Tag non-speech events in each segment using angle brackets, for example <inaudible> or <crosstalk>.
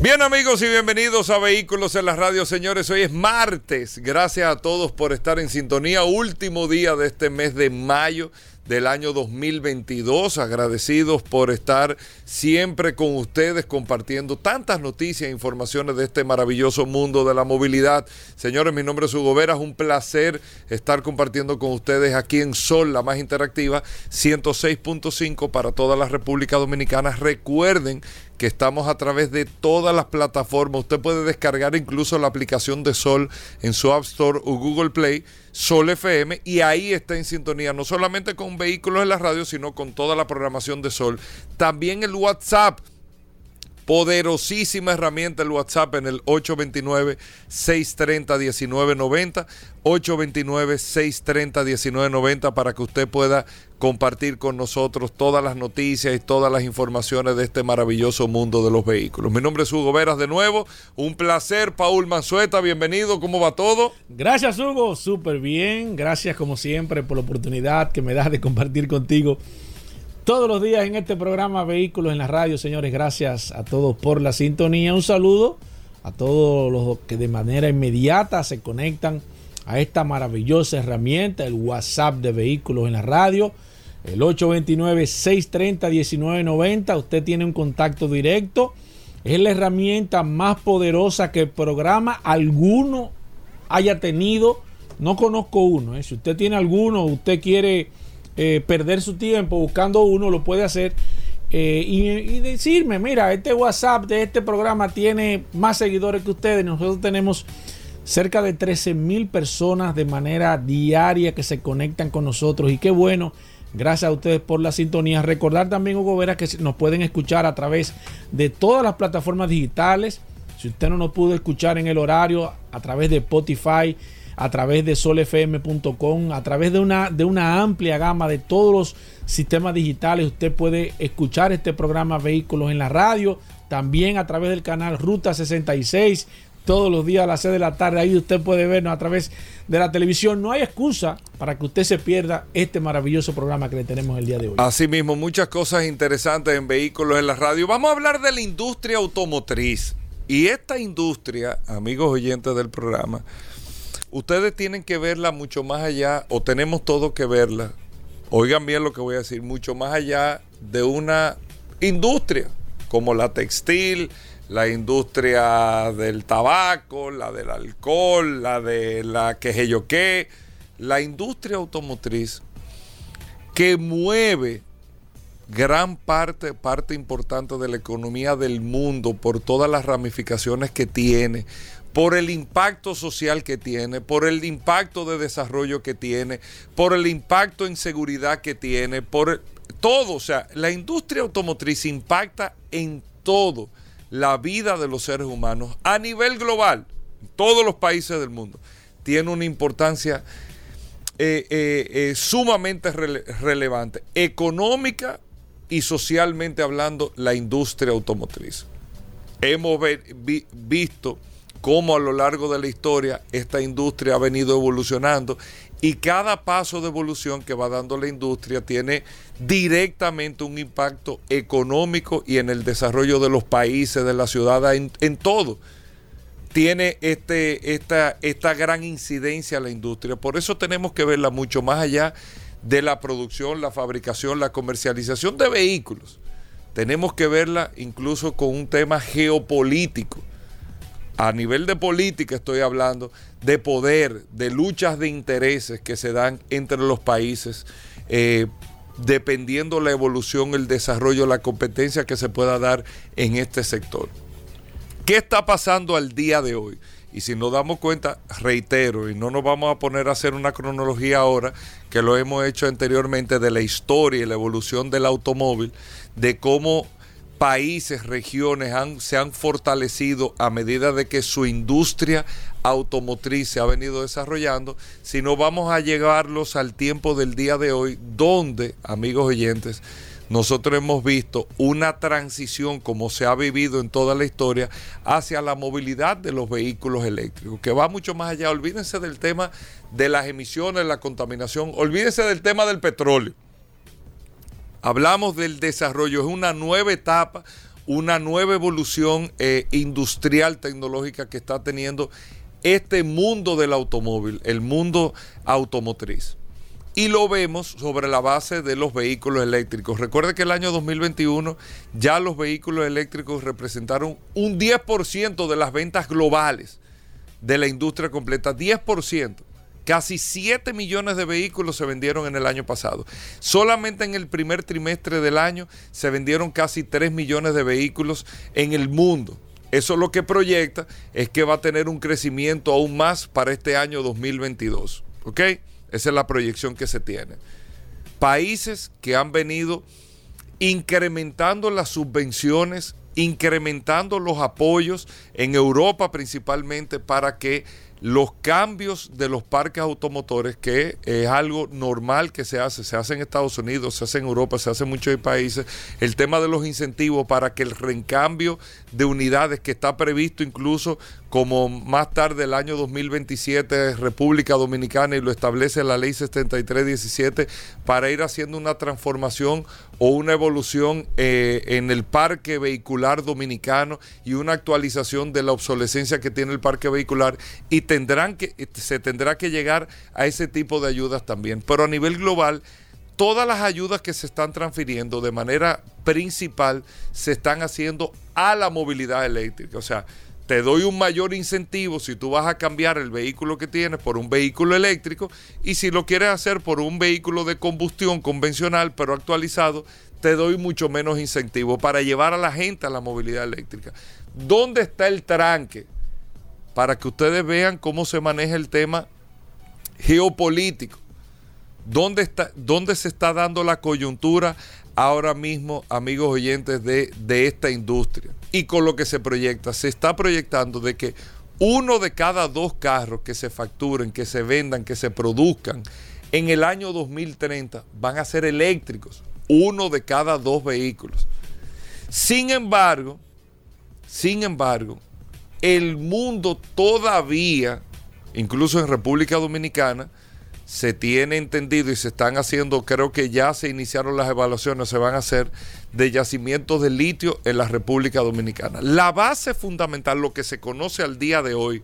Bien amigos y bienvenidos a Vehículos en la radio, señores. Hoy es martes. Gracias a todos por estar en sintonía. Último día de este mes de mayo del año 2022. Agradecidos por estar siempre con ustedes compartiendo tantas noticias e informaciones de este maravilloso mundo de la movilidad. Señores, mi nombre es Hugo Vera. Es un placer estar compartiendo con ustedes aquí en Sol, la más interactiva, 106.5 para toda la República Dominicana. Recuerden que estamos a través de todas las plataformas. Usted puede descargar incluso la aplicación de Sol en su App Store o Google Play, Sol FM, y ahí está en sintonía, no solamente con vehículos en la radio, sino con toda la programación de Sol. También el WhatsApp poderosísima herramienta el WhatsApp en el 829-630-1990, 829-630-1990 para que usted pueda compartir con nosotros todas las noticias y todas las informaciones de este maravilloso mundo de los vehículos. Mi nombre es Hugo Veras de nuevo, un placer, Paul Manzueta, bienvenido, ¿cómo va todo? Gracias Hugo, súper bien, gracias como siempre por la oportunidad que me das de compartir contigo todos los días en este programa Vehículos en la Radio, señores. Gracias a todos por la sintonía. Un saludo a todos los que de manera inmediata se conectan a esta maravillosa herramienta, el WhatsApp de Vehículos en la Radio. El 829-630-1990. Usted tiene un contacto directo. Es la herramienta más poderosa que el programa alguno haya tenido. No conozco uno. ¿eh? Si usted tiene alguno, usted quiere eh, perder su tiempo buscando uno, lo puede hacer. Eh, y, decirme, mira, este WhatsApp de este programa tiene más seguidores que ustedes. Nosotros tenemos cerca de 13 mil personas de manera diaria que se conectan con nosotros. Y qué bueno, gracias a ustedes por la sintonía. Recordar también, Hugo Vera, que nos pueden escuchar a través de todas las plataformas digitales. Si usted no nos pudo escuchar en el horario, a través de Spotify, a través de solfm.com, a través de una, de una amplia gama de todos los sistemas digitales. Usted puede escuchar este programa Vehículos en la radio, también a través del canal Ruta 66, todos los días a las 6 de la tarde. Ahí usted puede vernos a través de la televisión. No hay excusa para que usted se pierda este maravilloso programa que le tenemos el día de hoy. Asimismo, muchas cosas interesantes en vehículos en la radio. Vamos a hablar de la industria automotriz. Y esta industria, amigos oyentes del programa, ustedes tienen que verla mucho más allá, o tenemos todo que verla, oigan bien lo que voy a decir, mucho más allá de una industria como la textil, la industria del tabaco, la del alcohol, la de la que yo qué, la industria automotriz que mueve gran parte, parte importante de la economía del mundo por todas las ramificaciones que tiene, por el impacto social que tiene, por el impacto de desarrollo que tiene, por el impacto en seguridad que tiene, por todo. O sea, la industria automotriz impacta en todo la vida de los seres humanos a nivel global, en todos los países del mundo. Tiene una importancia eh, eh, eh, sumamente relevante, económica y socialmente hablando, la industria automotriz. Hemos visto cómo a lo largo de la historia esta industria ha venido evolucionando y cada paso de evolución que va dando la industria tiene directamente un impacto económico y en el desarrollo de los países, de la ciudad, en, en todo. Tiene este, esta, esta gran incidencia la industria. Por eso tenemos que verla mucho más allá de la producción, la fabricación, la comercialización de vehículos. Tenemos que verla incluso con un tema geopolítico a nivel de política estoy hablando, de poder, de luchas de intereses que se dan entre los países, eh, dependiendo la evolución, el desarrollo, la competencia que se pueda dar en este sector. ¿Qué está pasando al día de hoy? Y si nos damos cuenta, reitero, y no nos vamos a poner a hacer una cronología ahora, que lo hemos hecho anteriormente, de la historia y la evolución del automóvil, de cómo países, regiones se han fortalecido a medida de que su industria automotriz se ha venido desarrollando, sino vamos a llevarlos al tiempo del día de hoy, donde, amigos oyentes, nosotros hemos visto una transición, como se ha vivido en toda la historia, hacia la movilidad de los vehículos eléctricos, que va mucho más allá. Olvídense del tema de las emisiones, la contaminación, olvídense del tema del petróleo. Hablamos del desarrollo, es una nueva etapa, una nueva evolución eh, industrial, tecnológica que está teniendo este mundo del automóvil, el mundo automotriz. Y lo vemos sobre la base de los vehículos eléctricos. Recuerde que el año 2021 ya los vehículos eléctricos representaron un 10% de las ventas globales de la industria completa. 10%. Casi 7 millones de vehículos se vendieron en el año pasado. Solamente en el primer trimestre del año se vendieron casi 3 millones de vehículos en el mundo. Eso lo que proyecta es que va a tener un crecimiento aún más para este año 2022. ¿Ok? Esa es la proyección que se tiene. Países que han venido incrementando las subvenciones, incrementando los apoyos en Europa principalmente para que los cambios de los parques automotores, que es algo normal que se hace, se hace en Estados Unidos, se hace en Europa, se hace en muchos países, el tema de los incentivos para que el recambio de unidades que está previsto incluso como más tarde el año 2027 República Dominicana y lo establece la ley 7317 para ir haciendo una transformación o una evolución eh, en el parque vehicular dominicano y una actualización de la obsolescencia que tiene el parque vehicular y tendrán que se tendrá que llegar a ese tipo de ayudas también. Pero a nivel global todas las ayudas que se están transfiriendo de manera principal se están haciendo a la movilidad eléctrica. O sea te doy un mayor incentivo si tú vas a cambiar el vehículo que tienes por un vehículo eléctrico y si lo quieres hacer por un vehículo de combustión convencional pero actualizado, te doy mucho menos incentivo para llevar a la gente a la movilidad eléctrica. ¿Dónde está el tranque? Para que ustedes vean cómo se maneja el tema geopolítico. ¿Dónde, está, dónde se está dando la coyuntura ahora mismo, amigos oyentes, de, de esta industria? Y con lo que se proyecta, se está proyectando de que uno de cada dos carros que se facturen, que se vendan, que se produzcan en el año 2030 van a ser eléctricos. Uno de cada dos vehículos. Sin embargo, sin embargo, el mundo todavía, incluso en República Dominicana, se tiene entendido y se están haciendo, creo que ya se iniciaron las evaluaciones, se van a hacer de yacimientos de litio en la República Dominicana. La base fundamental, lo que se conoce al día de hoy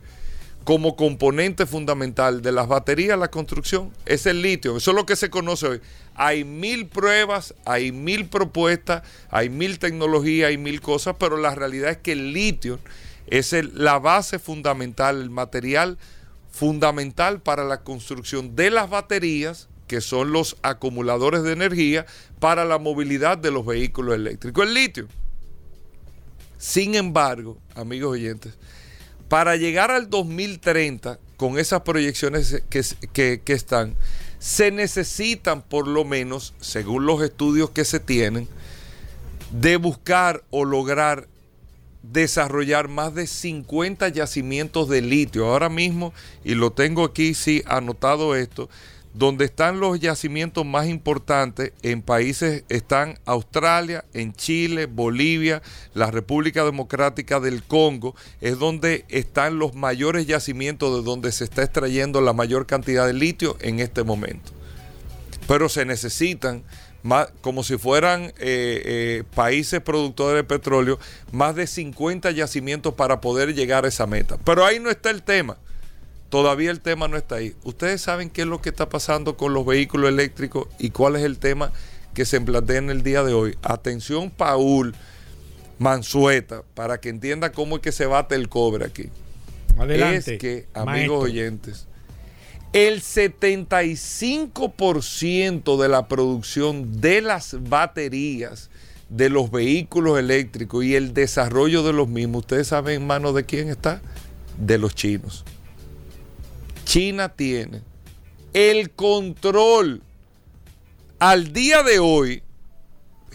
como componente fundamental de las baterías, la construcción, es el litio. Eso es lo que se conoce hoy. Hay mil pruebas, hay mil propuestas, hay mil tecnologías, hay mil cosas, pero la realidad es que el litio es la base fundamental, el material fundamental para la construcción de las baterías, que son los acumuladores de energía, para la movilidad de los vehículos eléctricos, el litio. Sin embargo, amigos oyentes, para llegar al 2030, con esas proyecciones que, que están, se necesitan por lo menos, según los estudios que se tienen, de buscar o lograr desarrollar más de 50 yacimientos de litio. Ahora mismo, y lo tengo aquí, sí, anotado esto, donde están los yacimientos más importantes en países, están Australia, en Chile, Bolivia, la República Democrática del Congo, es donde están los mayores yacimientos de donde se está extrayendo la mayor cantidad de litio en este momento. Pero se necesitan como si fueran eh, eh, países productores de petróleo, más de 50 yacimientos para poder llegar a esa meta. Pero ahí no está el tema. Todavía el tema no está ahí. Ustedes saben qué es lo que está pasando con los vehículos eléctricos y cuál es el tema que se plantea en el día de hoy. Atención, Paul Mansueta, para que entienda cómo es que se bate el cobre aquí. Adelante, es que, amigos oyentes, el 75% de la producción de las baterías de los vehículos eléctricos y el desarrollo de los mismos, ¿ustedes saben en manos de quién está? de los chinos. China tiene el control al día de hoy.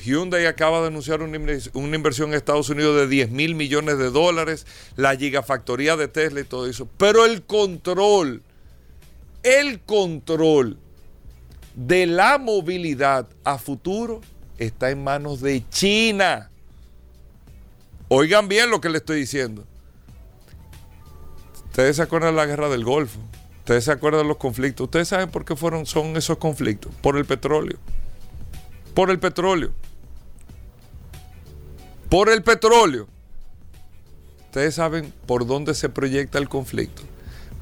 Hyundai acaba de anunciar una inversión en Estados Unidos de 10 mil millones de dólares, la gigafactoría de Tesla y todo eso. Pero el control, el control de la movilidad a futuro está en manos de China. Oigan bien lo que le estoy diciendo. Ustedes se acuerdan de la guerra del Golfo. Ustedes se acuerdan los conflictos. Ustedes saben por qué fueron, son esos conflictos. Por el petróleo. Por el petróleo. Por el petróleo. Ustedes saben por dónde se proyecta el conflicto.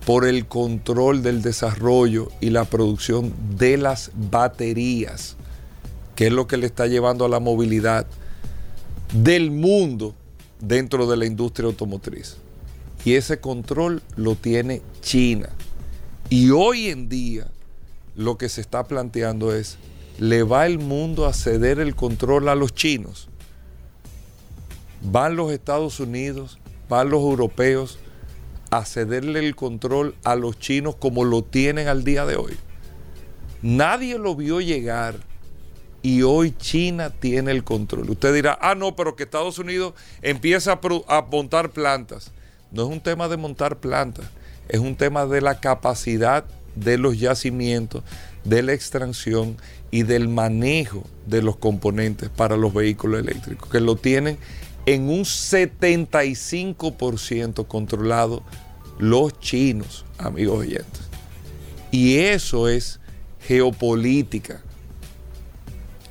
Por el control del desarrollo y la producción de las baterías, que es lo que le está llevando a la movilidad del mundo dentro de la industria automotriz. Y ese control lo tiene China. Y hoy en día lo que se está planteando es, ¿le va el mundo a ceder el control a los chinos? ¿Van los Estados Unidos, van los europeos a cederle el control a los chinos como lo tienen al día de hoy? Nadie lo vio llegar y hoy China tiene el control. Usted dirá, ah, no, pero que Estados Unidos empieza a, montar plantas. No es un tema de montar plantas, es un tema de la capacidad de los yacimientos, de la extracción y del manejo de los componentes para los vehículos eléctricos, que lo tienen en un 75% controlado los chinos, amigos oyentes. Y eso es geopolítica.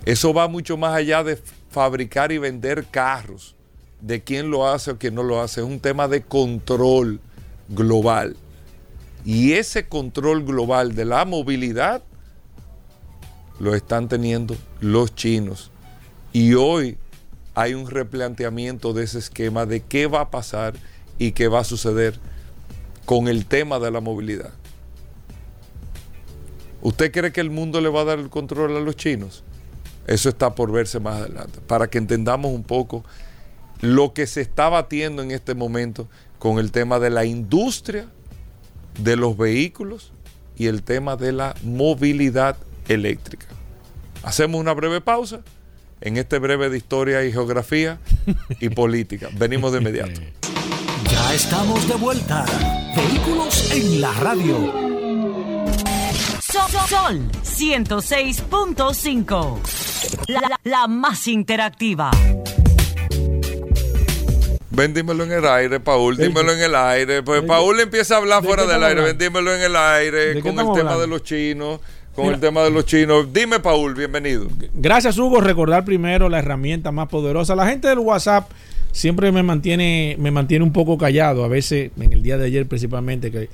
Eso va mucho más allá de fabricar y vender carros de quién lo hace o quién no lo hace, es un tema de control global. Y ese control global de la movilidad lo están teniendo los chinos. Y hoy hay un replanteamiento de ese esquema de qué va a pasar y qué va a suceder con el tema de la movilidad. ¿Usted cree que el mundo le va a dar el control a los chinos? Eso está por verse más adelante, para que entendamos un poco lo que se está batiendo en este momento con el tema de la industria de los vehículos y el tema de la movilidad eléctrica. Hacemos una breve pausa en este breve de historia y geografía y política. Venimos de inmediato. <laughs> Ya estamos de vuelta. Vehículos en la radio. Sol, 106.5. la más interactiva. Ven, dímelo en el aire, Paul, dímelo en el aire. Pues Paul empieza a hablar fuera del aire. Ven, dímelo en el aire con el tema de los chinos. Con el tema de los chinos. Dime, Paul, bienvenido. Gracias, Hugo. Recordar primero la herramienta más poderosa. La gente del WhatsApp siempre me mantiene, me mantiene un poco callado. A veces, en el día de ayer principalmente, que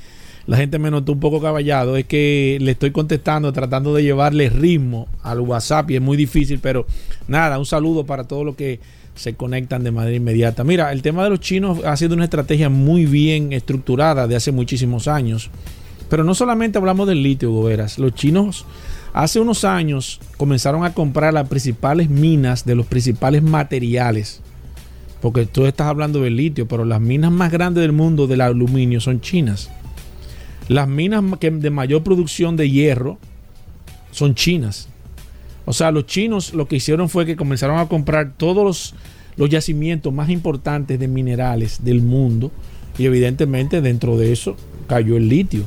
la gente me notó un poco caballado, es que le estoy contestando, tratando de llevarle ritmo al WhatsApp y es muy difícil, pero nada, un saludo para todo lo que se conectan de manera inmediata. Mira, el tema de los chinos ha sido una estrategia muy bien estructurada de hace muchísimos años. Pero no solamente hablamos del litio, Goberas. Los chinos hace unos años comenzaron a comprar las principales minas de los principales materiales. Porque tú estás hablando del litio, pero las minas más grandes del mundo del aluminio son chinas. Las minas de mayor producción de hierro son chinas. O sea, los chinos lo que hicieron fue que comenzaron a comprar todos los, yacimientos más importantes de minerales del mundo y evidentemente dentro de eso cayó el litio.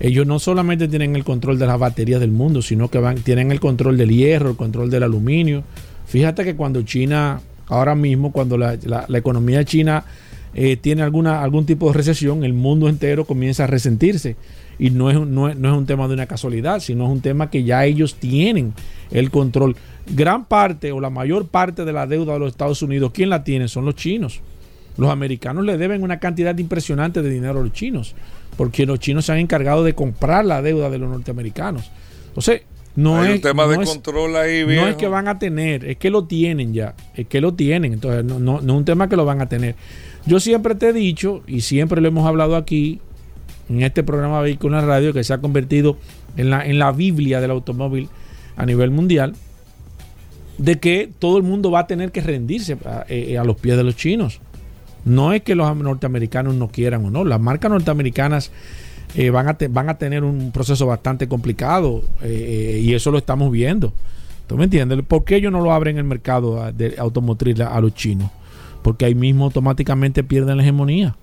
Ellos no solamente tienen el control de las baterías del mundo, sino que van, tienen el control del hierro, el control del aluminio. Fíjate que cuando China, ahora mismo, cuando la, economía china eh, tiene alguna, algún tipo de recesión, el mundo entero comienza a resentirse. Y no es, no, es, un tema de una casualidad, sino es un tema que ya ellos tienen el control. Gran parte o la mayor parte de la deuda de los Estados Unidos, ¿quién la tiene? Son los chinos. Los americanos le deben una cantidad impresionante de dinero a los chinos, porque los chinos se han encargado de comprar la deuda de los norteamericanos. Entonces, no es, tema de control ahí, No es que van a tener, es que lo tienen ya, es que lo tienen. Entonces, no, no, no es un tema que lo van a tener. Yo siempre te he dicho, y siempre lo hemos hablado aquí, en este programa Vehículo en Radio que se ha convertido en la, en la Biblia del automóvil a nivel mundial, de que todo el mundo va a tener que rendirse a, eh, los pies de los chinos. No es que los norteamericanos no quieran o no. Las marcas norteamericanas eh, van, a van a tener un proceso bastante complicado eh, y eso lo estamos viendo. ¿Tú me entiendes? ¿Por qué ellos no lo abren el mercado de automotriz a los chinos? Porque ahí mismo automáticamente pierden la hegemonía.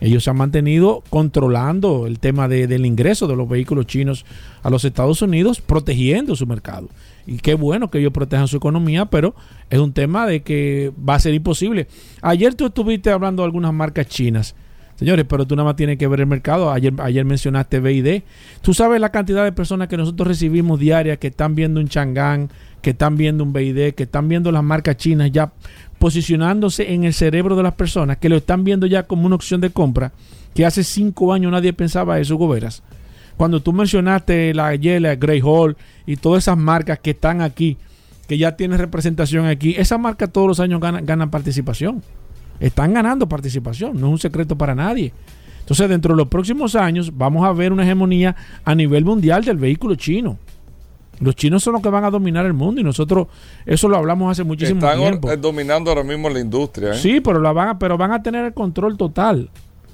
Ellos se han mantenido controlando el tema del ingreso de los vehículos chinos a los Estados Unidos, protegiendo su mercado. Y qué bueno que ellos protejan su economía, pero es un tema de que va a ser imposible. Ayer tú estuviste hablando de algunas marcas chinas. Señores, pero tú nada más tienes que ver el mercado. Ayer, ayer mencionaste BID. Tú sabes la cantidad de personas que nosotros recibimos diarias que están viendo un Chang'an, que están viendo un BID, que están viendo las marcas chinas ya posicionándose en el cerebro de las personas, que lo están viendo ya como una opción de compra, que hace cinco años nadie pensaba eso, Goberas. Cuando tú mencionaste la Yela, Grey Hall y todas esas marcas que están aquí, que ya tienen representación aquí, esas marcas todos los años ganan, ganan participación. Están ganando participación, no es un secreto para nadie. Entonces, dentro de los próximos años, vamos a ver una hegemonía a nivel mundial del vehículo chino. Los chinos son los que van a dominar el mundo y nosotros eso lo hablamos hace muchísimo tiempo. Están dominando ahora mismo la industria. ¿eh? Sí, pero, la van a, pero van a tener el control total.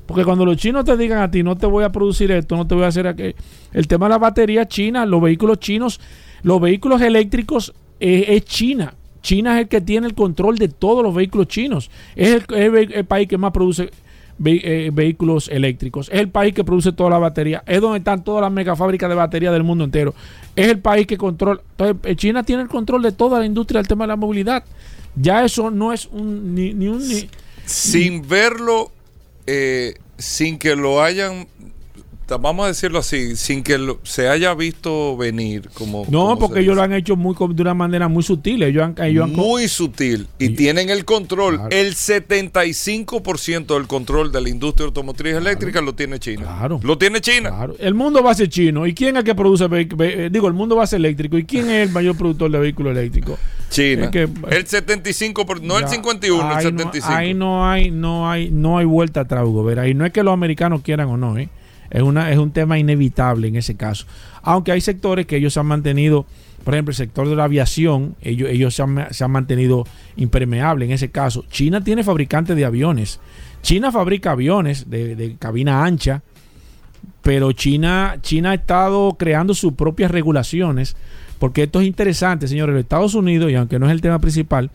Porque cuando los chinos te digan a ti, no te voy a producir esto, no te voy a hacer aquello. El tema de la batería china, los vehículos chinos, los vehículos eléctricos eh, es China. China es el que tiene el control de todos los vehículos chinos. Es el, país que más produce eh, vehículos eléctricos. Es el país que produce toda la batería. Es donde están todas las megafábricas de batería del mundo entero. Es el país que controla. Entonces, eh, China tiene el control de toda la industria del tema de la movilidad. Ya eso no es un, ni, un... Sin verlo, eh, sin que lo hayan vamos a decirlo así, sin que se haya visto venir como... No, porque ellos lo han hecho muy de una manera muy sutil. Ellos han, muy sutil. Y, tienen el control. El 75% del control de la industria automotriz eléctrica lo tiene China. Claro. Lo tiene China. Claro. El mundo va a ser chino. ¿Y quién es el que produce... Eh, digo, el mundo va a ser eléctrico. ¿Y quién es el mayor productor de vehículos eléctricos? China. el 75%, no el 51, el 75. ahí no hay, no hay, no hay vuelta atrás, Hugo. Ahí no es que los americanos quieran o no, ¿eh? Es, una, es un tema inevitable en ese caso. Aunque hay sectores que ellos han mantenido, por ejemplo, el sector de la aviación, ellos, ellos se, han, mantenido impermeable en ese caso. China tiene fabricantes de aviones. China fabrica aviones de, cabina ancha, pero China, China ha estado creando sus propias regulaciones, porque esto es interesante, señores. Los Estados Unidos, y aunque no es el tema principal,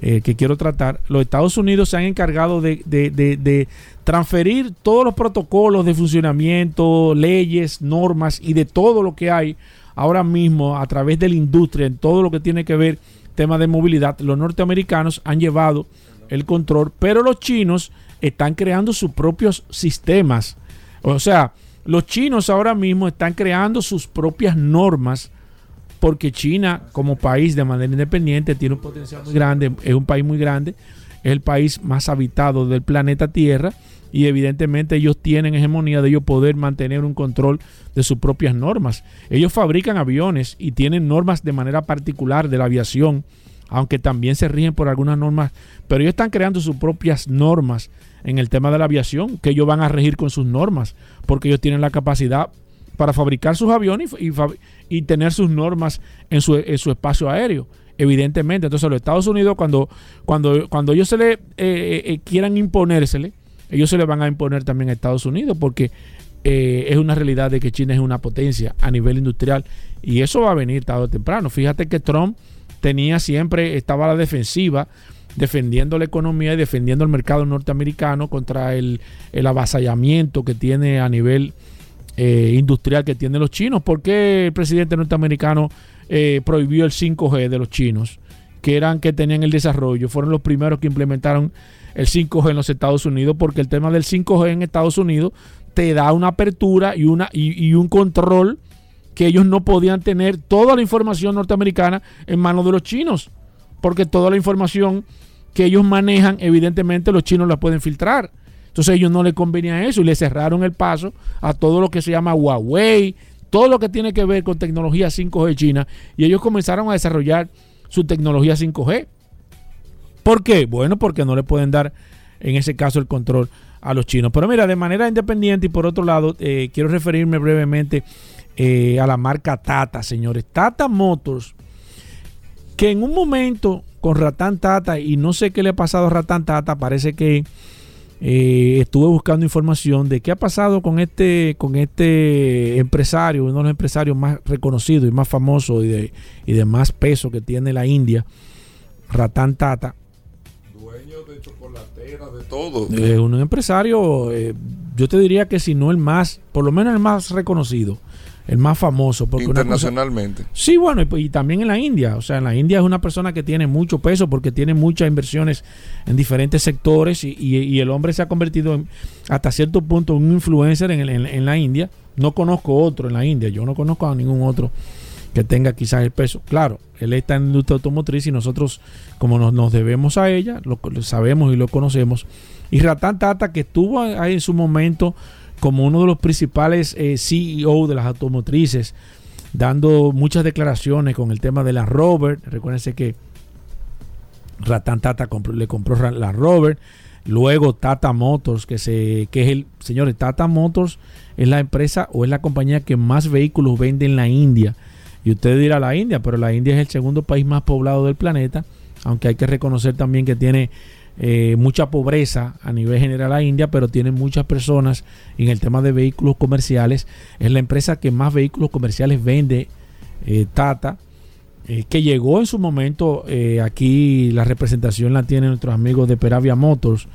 eh, que quiero tratar, los Estados Unidos se han encargado de, transferir todos los protocolos de funcionamiento, leyes, normas y de todo lo que hay ahora mismo a través de la industria en todo lo que tiene que ver tema de movilidad. Los norteamericanos han llevado el control, pero los chinos están creando sus propios sistemas. O sea, los chinos ahora mismo están creando sus propias normas porque China como país de manera independiente tiene un potencial muy grande, es un país muy grande, es el país más habitado del planeta Tierra y evidentemente ellos tienen hegemonía de ellos poder mantener un control de sus propias normas. Ellos fabrican aviones y tienen normas de manera particular de la aviación, aunque también se rigen por algunas normas, pero ellos están creando sus propias normas en el tema de la aviación, que ellos van a regir con sus normas, porque ellos tienen la capacidad para fabricar sus aviones y, tener sus normas en su, espacio aéreo evidentemente. Entonces los Estados Unidos cuando, cuando, cuando ellos se le eh, eh, eh, quieran imponérsele, ellos se le van a imponer también a Estados Unidos porque es una realidad de que China es una potencia a nivel industrial y eso va a venir tarde o temprano. Fíjate que Trump tenía siempre, estaba a la defensiva defendiendo la economía y defendiendo el mercado norteamericano contra el, avasallamiento que tiene a nivel eh, industrial que tienen los chinos. ¿Por qué el presidente norteamericano eh, prohibió el 5G de los chinos? Que eran que tenían el desarrollo, fueron los primeros que implementaron el 5G en los Estados Unidos, porque el tema del 5G en Estados Unidos te da una apertura y, una, y, un control que ellos no podían tener toda la información norteamericana en manos de los chinos, porque toda la información que ellos manejan, evidentemente los chinos la pueden filtrar. Entonces ellos no les convenía eso y le cerraron el paso a todo lo que se llama Huawei, todo lo que tiene que ver con tecnología 5G China, y ellos comenzaron a desarrollar su tecnología 5G. ¿Por qué? Bueno, porque no le pueden dar en ese caso el control a los chinos. Pero mira, de manera independiente y por otro lado, eh, quiero referirme brevemente eh, a la marca Tata, señores. Tata Motors, que en un momento con Ratán Tata, y no sé qué le ha pasado a Ratán Tata, parece que eh, estuve buscando información de qué ha pasado con este, con este empresario, uno de los empresarios más reconocidos y más famosos y de, y de más peso que tiene la India, Ratan Tata. Dueño de chocolateras, de todo. Es un empresario, eh, yo te diría que si no el más, por lo menos el más reconocido, el más famoso. Porque una cosa- Internacionalmente. Sí, bueno, y, y también en la India. O sea, en la India es una persona que tiene mucho peso porque tiene muchas inversiones en diferentes sectores y, y- y el hombre se ha convertido en, hasta cierto punto en un influencer en, el- en- en la India. No conozco otro en la India, yo no conozco a ningún otro que tenga quizás el peso. Claro, él está en la industria automotriz y nosotros, como nos, nos debemos a ella, lo, lo sabemos y lo conocemos. Y Ratan Tata, que estuvo ahí en su momento como uno de los principales eh, CEO de las automotrices, dando muchas declaraciones con el tema de la Robert. Recuérdense que Ratan Tata le compró la Robert. Luego Tata Motors, que, que es el, señores, Tata Motors es la empresa o es la compañía que más vehículos vende en la India. Y usted dirá la India, pero la India es el segundo país más poblado del planeta, aunque hay que reconocer también que tiene eh, mucha pobreza a nivel general la India, pero tiene muchas personas en el tema de vehículos comerciales. Es la empresa que más vehículos comerciales vende, eh, Tata, eh, que llegó en su momento, eh, aquí la representación la tienen nuestros amigos de Peravia Motors.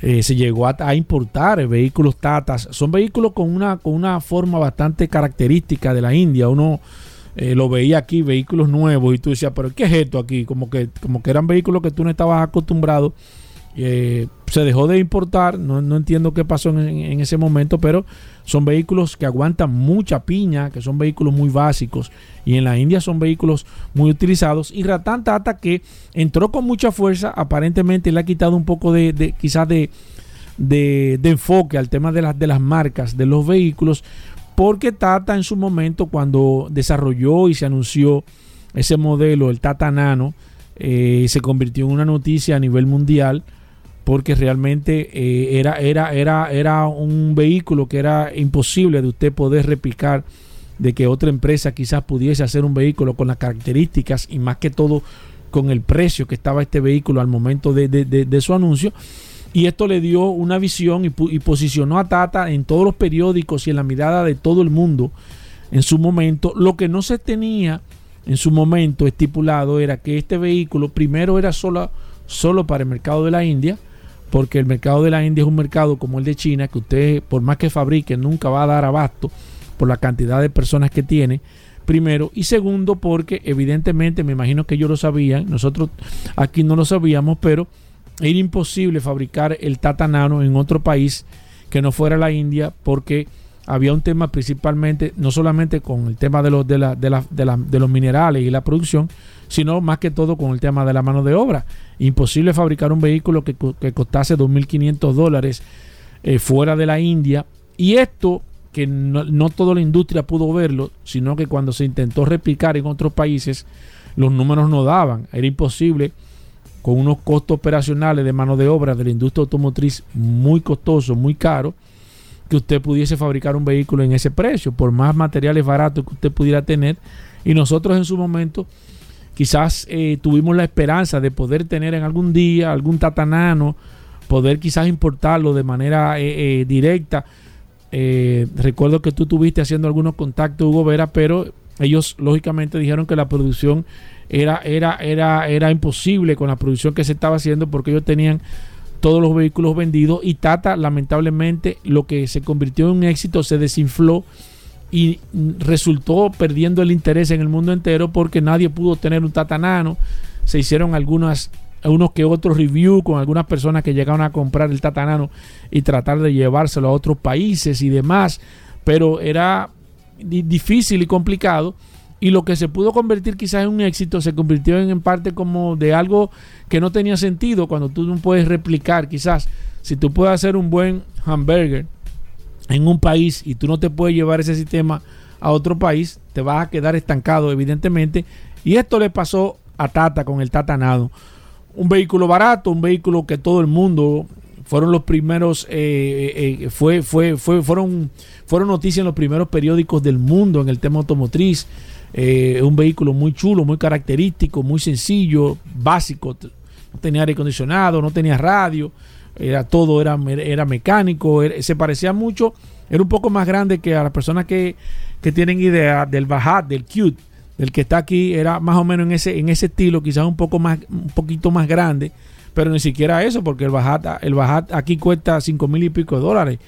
Se llegó a, a importar eh, vehículos Tatas. Son vehículos con una, con una forma bastante característica de la India. Uno eh, lo veía aquí, vehículos nuevos, y tú decías, pero ¿qué es esto aquí? Como que, como que eran vehículos que tú no estabas acostumbrado. Eh, se dejó de importar, no, no entiendo qué pasó en, ese momento, pero son vehículos que aguantan mucha piña, que son vehículos muy básicos, y en la India son vehículos muy utilizados. Y Ratan Tata, que entró con mucha fuerza, aparentemente le ha quitado un poco de, de quizás de, de, de enfoque al tema de las, de las marcas de los vehículos, porque Tata en su momento, cuando desarrolló y se anunció ese modelo, el Tata Nano, eh, se convirtió en una noticia a nivel mundial porque realmente eh, era, era, era, era un vehículo que era imposible de usted poder replicar de que otra empresa quizás pudiese hacer un vehículo con las características y más que todo con el precio que estaba este vehículo al momento de, de- de- de su anuncio. Y esto le dio una visión y, posicionó a Tata en todos los periódicos y en la mirada de todo el mundo en su momento. Lo que no se tenía en su momento estipulado era que este vehículo primero era solo, solo para el mercado de la India, porque el mercado de la India es un mercado como el de China, que usted, por más que fabrique, nunca va a dar abasto por la cantidad de personas que tiene. Primero, y segundo, porque evidentemente, me imagino que ellos lo sabían, nosotros aquí no lo sabíamos, pero era imposible fabricar el Tata Nano en otro país que no fuera la India, porque había un tema principalmente, no solamente con el tema de los, de, la- de, la- de la- de los minerales y la producción, sino más que todo con el tema de la mano de obra. Imposible fabricar un vehículo que, que costase 2.500 dólares eh, fuera de la India. Y esto, que no, no toda la industria pudo verlo, sino que cuando se intentó replicar en otros países, los números no daban. Era imposible con unos costos operacionales de mano de obra de la industria automotriz muy costosos, muy caros, que usted pudiese fabricar un vehículo en ese precio, por más materiales baratos que usted pudiera tener. Y nosotros en su momento quizás eh, tuvimos la esperanza de poder tener en algún día algún tatanano, poder quizás importarlo de manera eh, eh, directa. Eh, recuerdo que tú tuviste haciendo algunos contactos, Hugo Vera, pero ellos lógicamente dijeron que la producción era, era, era, era imposible con la producción que se estaba haciendo porque ellos tenían todos los vehículos vendidos y Tata lamentablemente lo que se convirtió en un éxito se desinfló y resultó perdiendo el interés en el mundo entero porque nadie pudo tener un Tata Nano. Se hicieron algunas unos que otros reviews con algunas personas que llegaron a comprar el Tata Nano y tratar de llevárselo a otros países y demás, pero era di- difícil y complicado y lo que se pudo convertir quizás en un éxito se convirtió en, parte como de algo que no tenía sentido cuando tú no puedes replicar quizás. Si tú puedes hacer un buen hamburger en un país y tú no te puedes llevar ese sistema a otro país, te vas a quedar estancado evidentemente. Y esto le pasó a Tata con el Tata Nano un vehículo barato, un vehículo que todo el mundo fueron los primeros, eh, eh, fue, fue, fue, fueron, fueron noticias en los primeros periódicos del mundo en el tema automotriz. Eh, un vehículo muy chulo, muy característico, muy sencillo, básico. No tenía aire acondicionado, no tenía radio, era todo, era, era mecánico, se parecía mucho, era un poco más grande que a las personas que, que tienen idea del Bajat, del Cute, del que está aquí, era más o menos en ese, en ese estilo, quizás un poco más, un poquito más grande, pero ni siquiera eso, porque el Bajat, el Bajat aquí cuesta cinco mil y pico de dólares.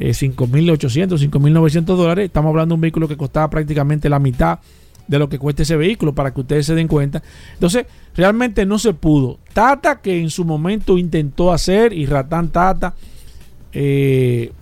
Eh, 5.800, 5.900 dólares. Estamos hablando de un vehículo que costaba prácticamente la mitad de lo que cuesta ese vehículo para que ustedes se den cuenta. Entonces, realmente no se pudo. Tata, que en su momento intentó hacer, y Ratán Tata, eh,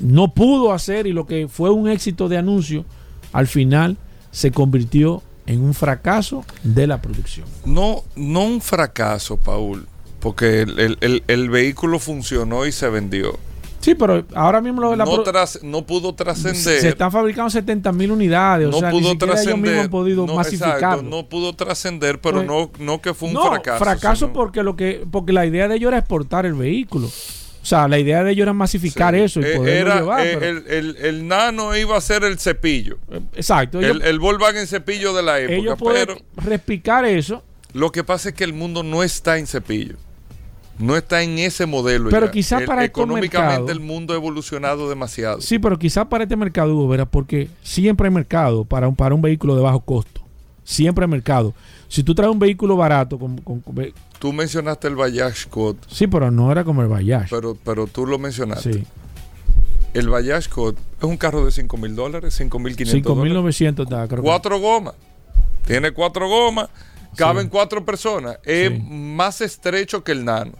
no pudo hacer, y lo que fue un éxito de anuncio, al final se convirtió en un fracaso de la producción. No, no un fracaso, Paul, porque el, el- vehículo funcionó y se vendió. Sí, pero ahora mismo lo- la no, tras- no pudo trascender. se están fabricando 70 mil unidades. no o sea, pudo trascender. podido no, exacto, no pudo trascender, pero Pues- no, no que fue un no, fracaso. sino- porque lo que porque la idea de ellos era exportar el vehículo. O sea, la idea de ellos era masificar Sí. eso y Eh, poderlo llevar. eh, pero- el, el- el nano iba a ser el cepillo. exacto. Ellos, El, el Volkswagen cepillo de la época. ellos pero respicar eso, lo que pasa es que el mundo no está en cepillo. No está en ese modelo. Pero ya. quizá El- para estos Económicamente el mundo ha evolucionado demasiado. sí, pero quizás para este mercado, Hugo, verás, porque siempre hay mercado para un, para un vehículo de bajo costo. Siempre hay mercado. Si tú traes un vehículo barato, con, con- con- Tú mencionaste el Bayash Code, sí, pero no era como el Bayash. pero, pero tú lo mencionaste. Sí, El Bayash Code es un carro de 5 mil dólares, 5 mil 500 dólares. 5.900 está, creo que- Cuatro gomas. Tiene cuatro gomas. Caben Sí. cuatro personas. Es Sí. más estrecho que el nano.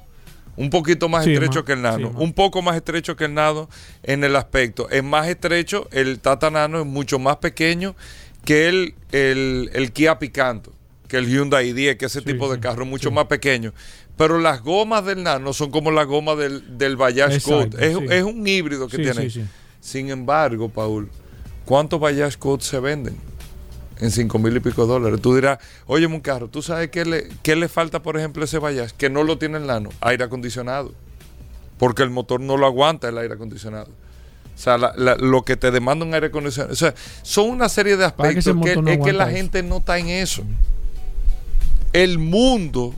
Un poquito más Sí, estrecho más- que el nano. sí, un poco más estrecho que el nano en el aspecto. Es más estrecho. El Tata Nano es mucho más pequeño que el, el, el Kia Picanto. Que el Hyundai i10, que ese Sí, tipo de carro es mucho más pequeño. Pero las gomas del nano son como las gomas del, del Exacto, Code. Es, un híbrido que tiene. Sin embargo, Paul, ¿cuántos Bayash Code se venden? En cinco mil y pico dólares. Tú dirás, oye, un carro, ¿tú sabes qué le, qué le falta, por ejemplo, a ese Bayash? Que no lo tiene el nano, aire acondicionado. Porque el motor no lo aguanta el aire acondicionado. O sea, la- la- lo que te demanda un aire acondicionado. O sea, son una serie de que aspectos que, no es que la eso. gente no está en eso. El mundo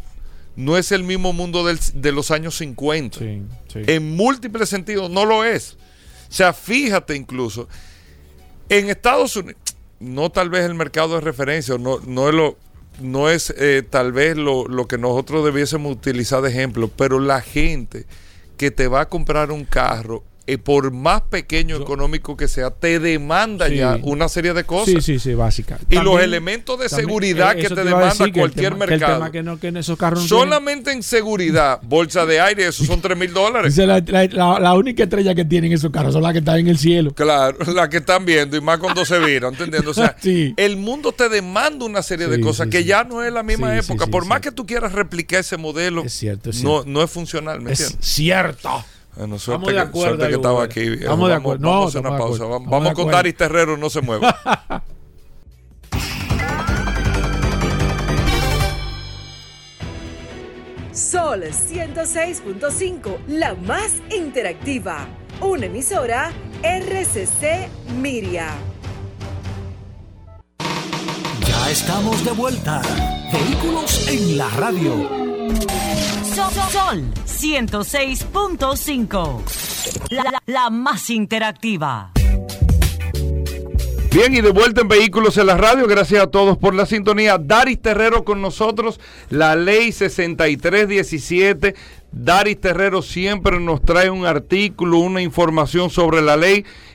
no es el mismo mundo del- de los años 50 Sí, sí. en múltiples sentidos no lo es. O sea, fíjate incluso, en Estados Unidos, no tal vez el mercado de referencia, no, no es, lo, no es eh, tal vez lo, lo que nosotros debiésemos utilizar de ejemplo, pero la gente que te va a comprar un carro, eh, por más pequeño Yo- económico que sea, te demanda Sí. ya una serie de cosas. Sí, sí, sí, básica. Y los elementos de también, seguridad eh, que te demanda que cualquier tema- mercado. que no- que esos carros tienen- Solamente en seguridad, bolsa de aire, eso son 3 mil dólares. La, la- la- la única estrella que tienen esos carros son las que están en el cielo. Claro, <laughs> la que están viendo y más cuando se viran, ¿entendiendo? O sea, <laughs> Sí. el mundo te demanda una serie de cosas que ya no es la misma época. Por más que tú quieras replicar ese modelo, Es cierto, es no, no es funcional, ¿me Es entiendes? cierto. Bueno, suerte Estamos de que, acuerdo ahí, que estaba aquí. viejo. Estamos de Vamos- acuerdo. Vamos No, a hacer una de pausa. Vamos, de vamos con. Daris Terrero, no se mueva. Sol 106.5, la más interactiva. Una emisora RCC Miria. Ya estamos de vuelta. Vehículos en la radio. Sol, Sol 106.5. La, la- la más interactiva. Bien, y de vuelta en Vehículos en la Radio. Gracias a todos por la sintonía. Daris Terrero con nosotros. La ley 6317. Daris Terrero siempre nos trae un artículo, una información sobre la ley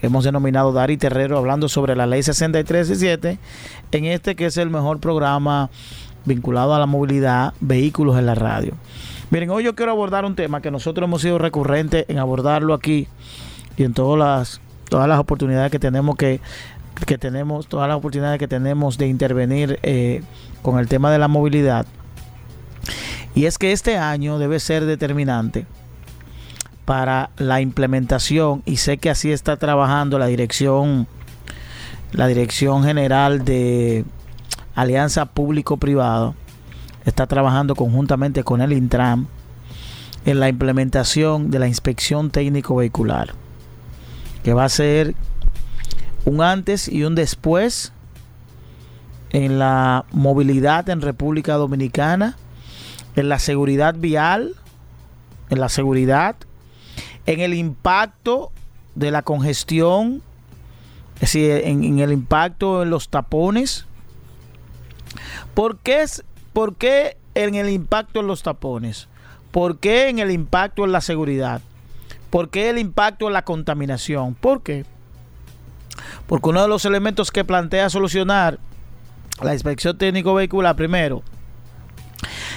que hemos denominado Dari Terrero hablando sobre la ley 6317, en este que es el mejor programa vinculado a la movilidad, vehículos en la radio. Miren, hoy yo quiero abordar un tema que nosotros hemos sido recurrentes en abordarlo aquí y en todas las, todas las oportunidades que tenemos que que tenemos, todas las oportunidades que tenemos de intervenir eh, con el tema de la movilidad. Y es que este año debe ser determinante para la implementación y sé que así está trabajando la dirección la Dirección General de Alianza Público-Privado. Está trabajando conjuntamente con el Intram en la implementación de la inspección técnico vehicular, que va a ser un antes y un después en la movilidad en República Dominicana, en la seguridad vial, en la seguridad, en el impacto de la congestión, es decir, en, el impacto en los tapones. ¿Por qué, es, ¿Por qué en el impacto en los tapones? ¿Por qué en el impacto en la seguridad? ¿Por qué el impacto en la contaminación? ¿Por qué? Porque uno de los elementos que plantea solucionar la inspección técnico vehicular, primero,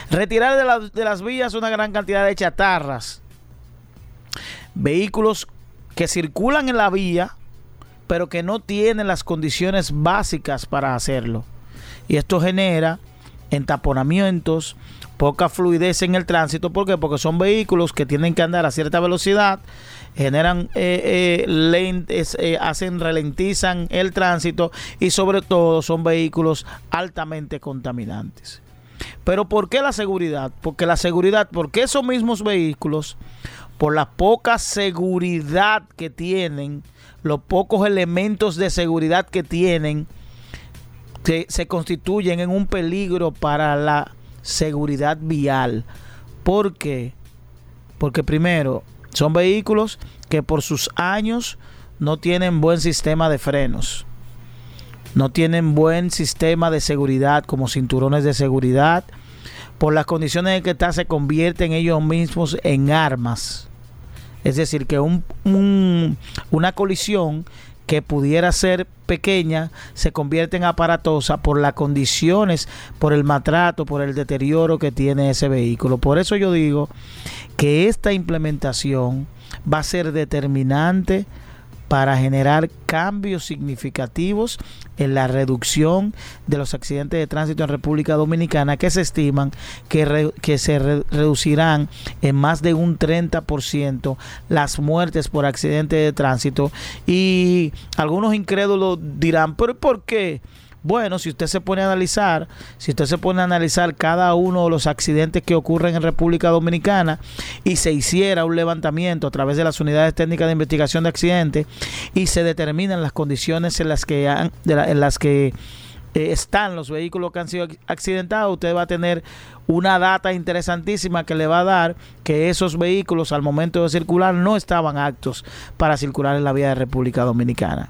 retirar de, de las vías una gran cantidad de chatarras, vehículos que circulan en la vía, pero que no tienen las condiciones básicas para hacerlo. Y esto genera entaponamientos, poca fluidez en el tránsito. ¿Por qué? Porque son vehículos que tienen que andar a cierta velocidad, generan, eh, eh, eh, hacen, ralentizan el tránsito y sobre todo son vehículos altamente contaminantes. Pero ¿por qué la seguridad? Porque la seguridad, porque esos mismos vehículos, por la poca seguridad que tienen, los pocos elementos de seguridad que tienen, se constituyen en un peligro para la seguridad vial. ¿Por qué? Porque primero, son vehículos que por sus años no tienen buen sistema de frenos. No tienen buen sistema de seguridad como cinturones de seguridad. Por las condiciones en que está se convierten ellos mismos en armas. Es decir, que un, una colisión que pudiera ser pequeña se convierte en aparatosa por las condiciones, por el maltrato, por el deterioro que tiene ese vehículo. Por eso yo digo que esta implementación va a ser determinante para generar cambios significativos en la reducción de los accidentes de tránsito en República Dominicana que se estiman que, se reducirán en más de un 30% las muertes por accidentes de tránsito y algunos incrédulos dirán, pero ¿por qué? Bueno, si usted se pone a analizar, si usted se pone a analizar cada uno de los accidentes que ocurren en República Dominicana y se hiciera un levantamiento a través de las unidades técnicas de investigación de accidentes y se determinan las condiciones en las que, en las que eh, están los vehículos que han sido accidentados, usted va a tener una data interesantísima que le va a dar que esos vehículos al momento de circular no estaban aptos para circular en la vía de República Dominicana.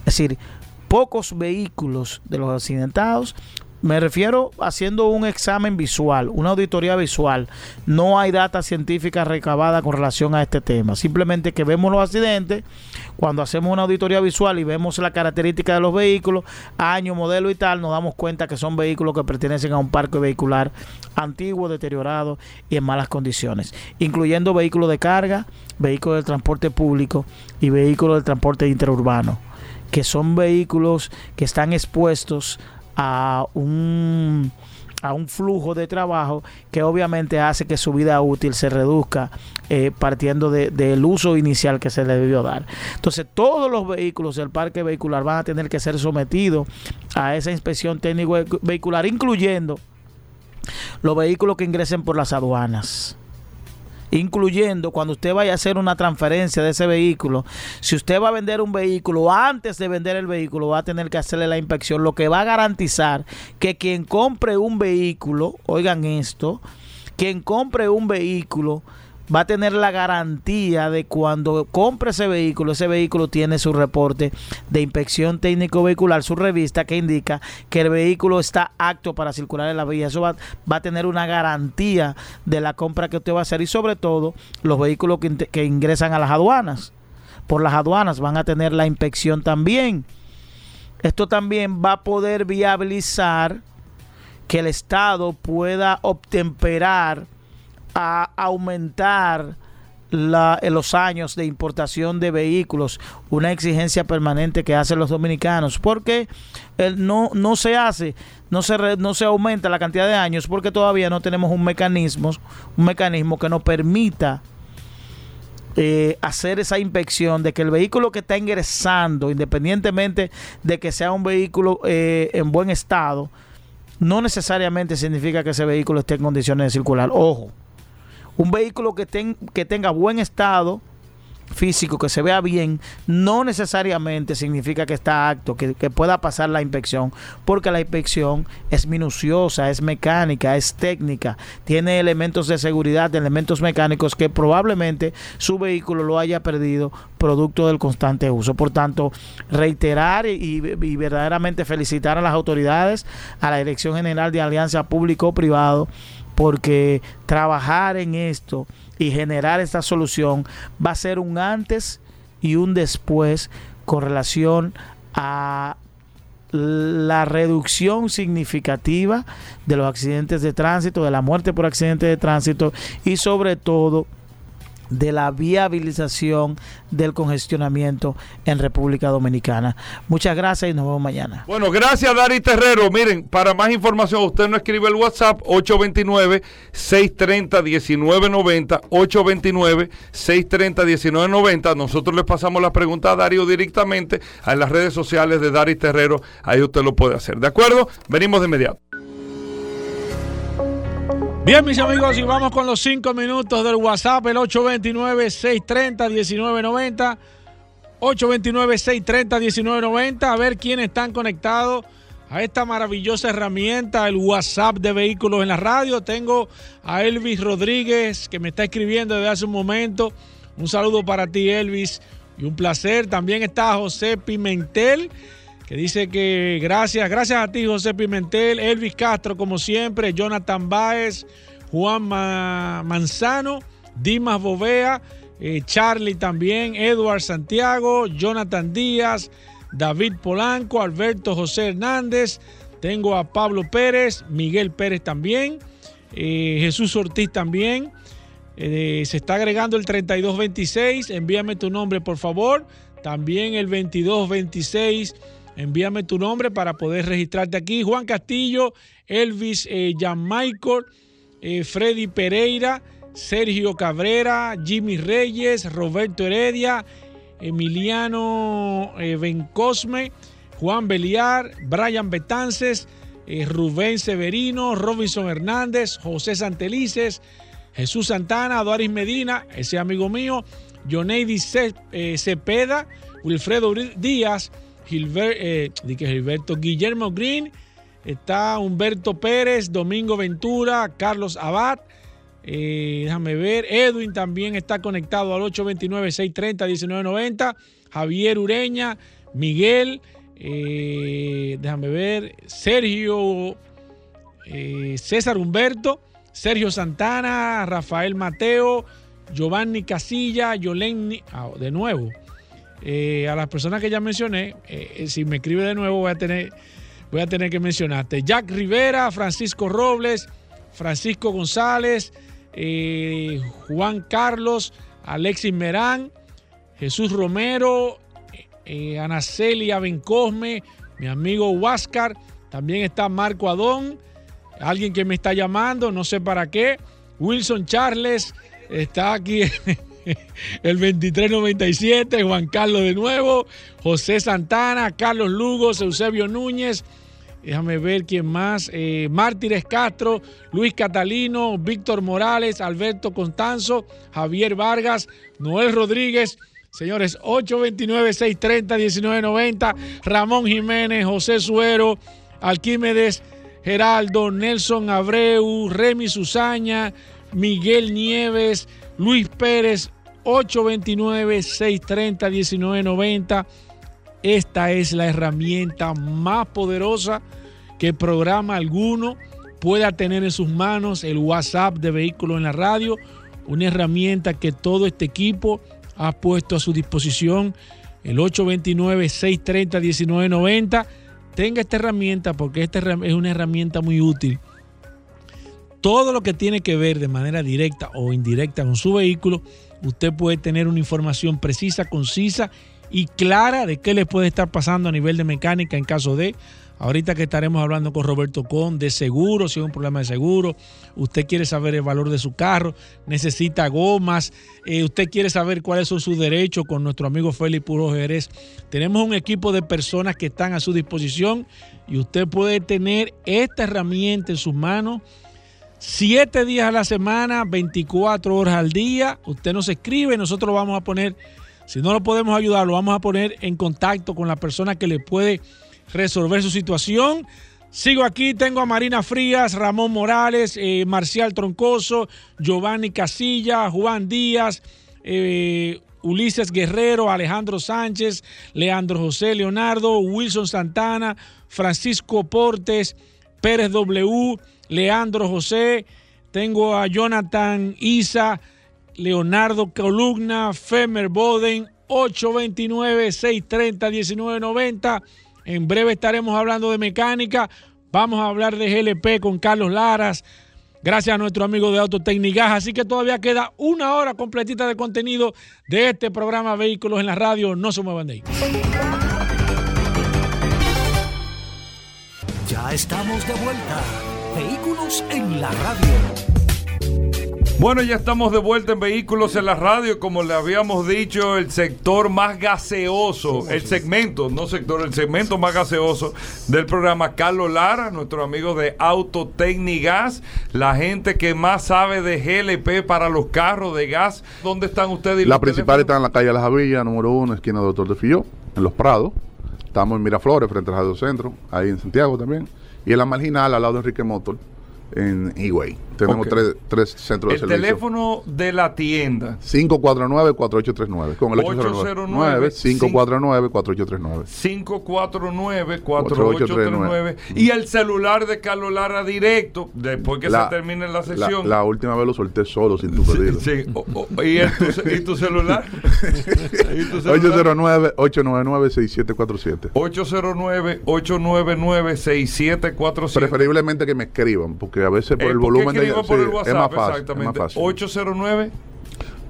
Es decir, pocos vehículos de los accidentados. Me refiero haciendo un examen visual, una auditoría visual. No hay data científica recabada con relación a este tema. Simplemente que vemos los accidentes, cuando hacemos una auditoría visual y vemos la característica de los vehículos, año, modelo y tal, nos damos cuenta que son vehículos que pertenecen a un parque vehicular antiguo, deteriorado y en malas condiciones, incluyendo vehículos de carga, vehículos de transporte público y vehículos de transporte interurbano que son vehículos que están expuestos a un a un flujo de trabajo que obviamente hace que su vida útil se reduzca eh, partiendo del uso inicial que se le debió dar. Entonces todos los vehículos del parque vehicular van a tener que ser sometidos a esa inspección técnico vehicular, incluyendo los vehículos que ingresen por las aduanas incluyendo cuando usted vaya a hacer una transferencia de ese vehículo, si usted va a vender un vehículo, antes de vender el vehículo va a tener que hacerle la inspección, lo que va a garantizar que quien compre un vehículo, oigan esto, quien compre un vehículo va a tener la garantía de cuando compre ese vehículo, ese vehículo tiene su reporte de inspección técnico vehicular, su revista que indica que el vehículo está apto para circular en la vía. Eso va, a tener una garantía de la compra que usted va a hacer y sobre todo los vehículos que, que ingresan a las aduanas. Por las aduanas van a tener la inspección también. Esto también va a poder viabilizar que el Estado pueda obtemperar a aumentar la, en los años de importación de vehículos, una exigencia permanente que hacen los dominicanos, porque no, no se hace, no se, no se aumenta la cantidad de años, porque todavía no tenemos un mecanismo, un mecanismo que nos permita eh, hacer esa inspección de que el vehículo que está ingresando, independientemente de que sea un vehículo eh, en buen estado, no necesariamente significa que ese vehículo esté en condiciones de circular. Ojo, un vehículo que, que tenga buen estado físico, que se vea bien, no necesariamente significa que está apto, que, que pueda pasar la inspección, porque la inspección es minuciosa, es mecánica, es técnica, tiene elementos de seguridad, elementos mecánicos que probablemente su vehículo lo haya perdido producto del constante uso. Por tanto, reiterar y, y verdaderamente felicitar a las autoridades, a la Dirección General de Alianza Público-Privado, porque trabajar en esto y generar esta solución va a ser un antes y un después con relación a la reducción significativa de los accidentes de tránsito, de la muerte por accidente de tránsito y sobre todo de la viabilización del congestionamiento en República Dominicana. Muchas gracias y nos vemos mañana. Bueno, gracias Dari Terrero. Miren, para más información, usted no escribe el WhatsApp 829-630-1990, 829-630-1990. Nosotros le pasamos la pregunta a Darío directamente en las redes sociales de Dari Terrero. Ahí usted lo puede hacer. ¿De acuerdo? Venimos de inmediato. Bien, mis amigos, y vamos con los cinco minutos del WhatsApp, el 829-630-1990. 829-630-1990. A ver quiénes están conectados a esta maravillosa herramienta, el WhatsApp de vehículos en la radio. Tengo a Elvis Rodríguez que me está escribiendo desde hace un momento. Un saludo para ti, Elvis, y un placer. También está José Pimentel que dice que gracias, gracias a ti José Pimentel, Elvis Castro como siempre, Jonathan Báez, Juan Ma- Manzano, Dimas Bovea, eh, Charlie también, Edward Santiago, Jonathan Díaz, David Polanco, Alberto José Hernández, tengo a Pablo Pérez, Miguel Pérez también, eh, Jesús Ortiz también. Eh, se está agregando el 3226. Envíame tu nombre, por favor. También el 2226. Envíame tu nombre para poder registrarte aquí. Juan Castillo, Elvis eh, Michael, eh, Freddy Pereira, Sergio Cabrera, Jimmy Reyes, Roberto Heredia, Emiliano eh, Bencosme, Juan Beliar, Brian Betances, eh, Rubén Severino, Robinson Hernández, José Santelices, Jesús Santana, Doris Medina, ese amigo mío, Joneidi Ce- Cepeda, Wilfredo Díaz, Eh, Gilberto Guillermo Green, está Humberto Pérez, Domingo Ventura, Carlos Abad, eh, déjame ver, Edwin también está conectado al 829-630-1990, Javier Ureña, Miguel, eh, déjame ver, Sergio, César Humberto, Sergio Santana, Rafael Mateo, Giovanni Casilla, Yoleni, ah, de nuevo, eh, a las personas que ya mencioné, eh, si me escribe de nuevo voy a tener, voy a tener que mencionarte. Jack Rivera, Francisco Robles, Francisco González, eh, Juan Carlos, Alexis Merán, Jesús Romero, eh, Anacelia Bencosme, mi amigo Huáscar, también está Marco Adón, alguien que me está llamando, no sé para qué, Wilson Charles, está aquí <laughs> <laughs> el 2397, Juan Carlos de nuevo, José Santana, Carlos Lugos, Eusebio Núñez, déjame ver quién más, eh, Mártires Castro, Luis Catalino, Víctor Morales, Alberto Constanzo, Javier Vargas, Noel Rodríguez, Señores, 829-630-1990. Ramón Jiménez, José Suero, Alquímedes, Geraldo, Nelson Abreu, Remy Susaña, Miguel Nieves, Luis Pérez, 829-630-1990. Esta es la herramienta más poderosa que programa alguno pueda tener en sus manos, el WhatsApp de Vehículos en la Radio, una herramienta que todo este equipo ha puesto a su disposición, el 829-630-1990. Tenga esta herramienta porque esta es una herramienta muy útil. Todo lo que tiene que ver de manera directa o indirecta con su vehículo, usted puede tener una información precisa, concisa y clara de qué le puede estar pasando a nivel de mecánica en caso de Ahorita que estaremos hablando con Roberto Con de seguro, si hay un problema de seguro, usted quiere saber el valor de su carro, necesita gomas, eh, usted quiere saber cuáles son sus derechos con nuestro amigo Félix Puro Jerez. Tenemos un equipo de personas que están a su disposición y usted puede tener esta herramienta en sus manos. Siete días a la semana, 24 horas al día. Usted nos escribe, nosotros lo vamos a poner, si no lo podemos ayudar, lo vamos a poner en contacto con la persona que le puede resolver su situación. Sigo aquí, tengo a Marina Frías, Ramón Morales, eh, Marcial Troncoso, Giovanni Casilla, Juan Díaz, eh, Ulises Guerrero, Alejandro Sánchez, Leandro José Leonardo, Wilson Santana, Francisco Portes, Pérez W, Leandro José, tengo a Jonathan Isa, Leonardo Columna, Femer Boden, 829-630-1990. En breve estaremos hablando de mecánica. Vamos a hablar de GLP con Carlos Laras. Gracias a nuestro amigo de Autotecnigas. Así que todavía queda una hora completita de contenido de este programa Vehículos en la Radio. No se muevan de ahí. Ya estamos de vuelta. Vehículos en la radio. Bueno, ya estamos de vuelta en Vehículos en la Radio. Como le habíamos dicho, el sector más gaseoso, el segmento, no sector, el segmento más gaseoso del programa. Carlos Lara, nuestro amigo de Autotecnigas, la gente que más sabe de GLP para los carros de gas. ¿Dónde están ustedes? y La principal está en la calle Las Avillas, número uno, esquina Doctor de Filló, en Los Prados. Estamos en Miraflores, frente al Radio Centro, ahí en Santiago también. Y en la marginal, al lado de Enrique Motor, en Higüey. Tenemos Ok. tres, tres centros de El servicio. teléfono de la tienda. 549-4839. Con el 809 549-549-4839. 549-4839 y el celular de Carlos Lara directo después que La- se termine la La, sesión. la última vez lo solté solo, sin tu pedido. Sí, o- o- ¿y, el tu, y tu celular? <laughs> ¿Y tu celular? 809-899-6747. 809-899-6747. Preferible que me escriban, porque a veces por Eh, el ¿por qué volumen de por el WhatsApp? es más fácil. Es más Exactamente. fácil. 809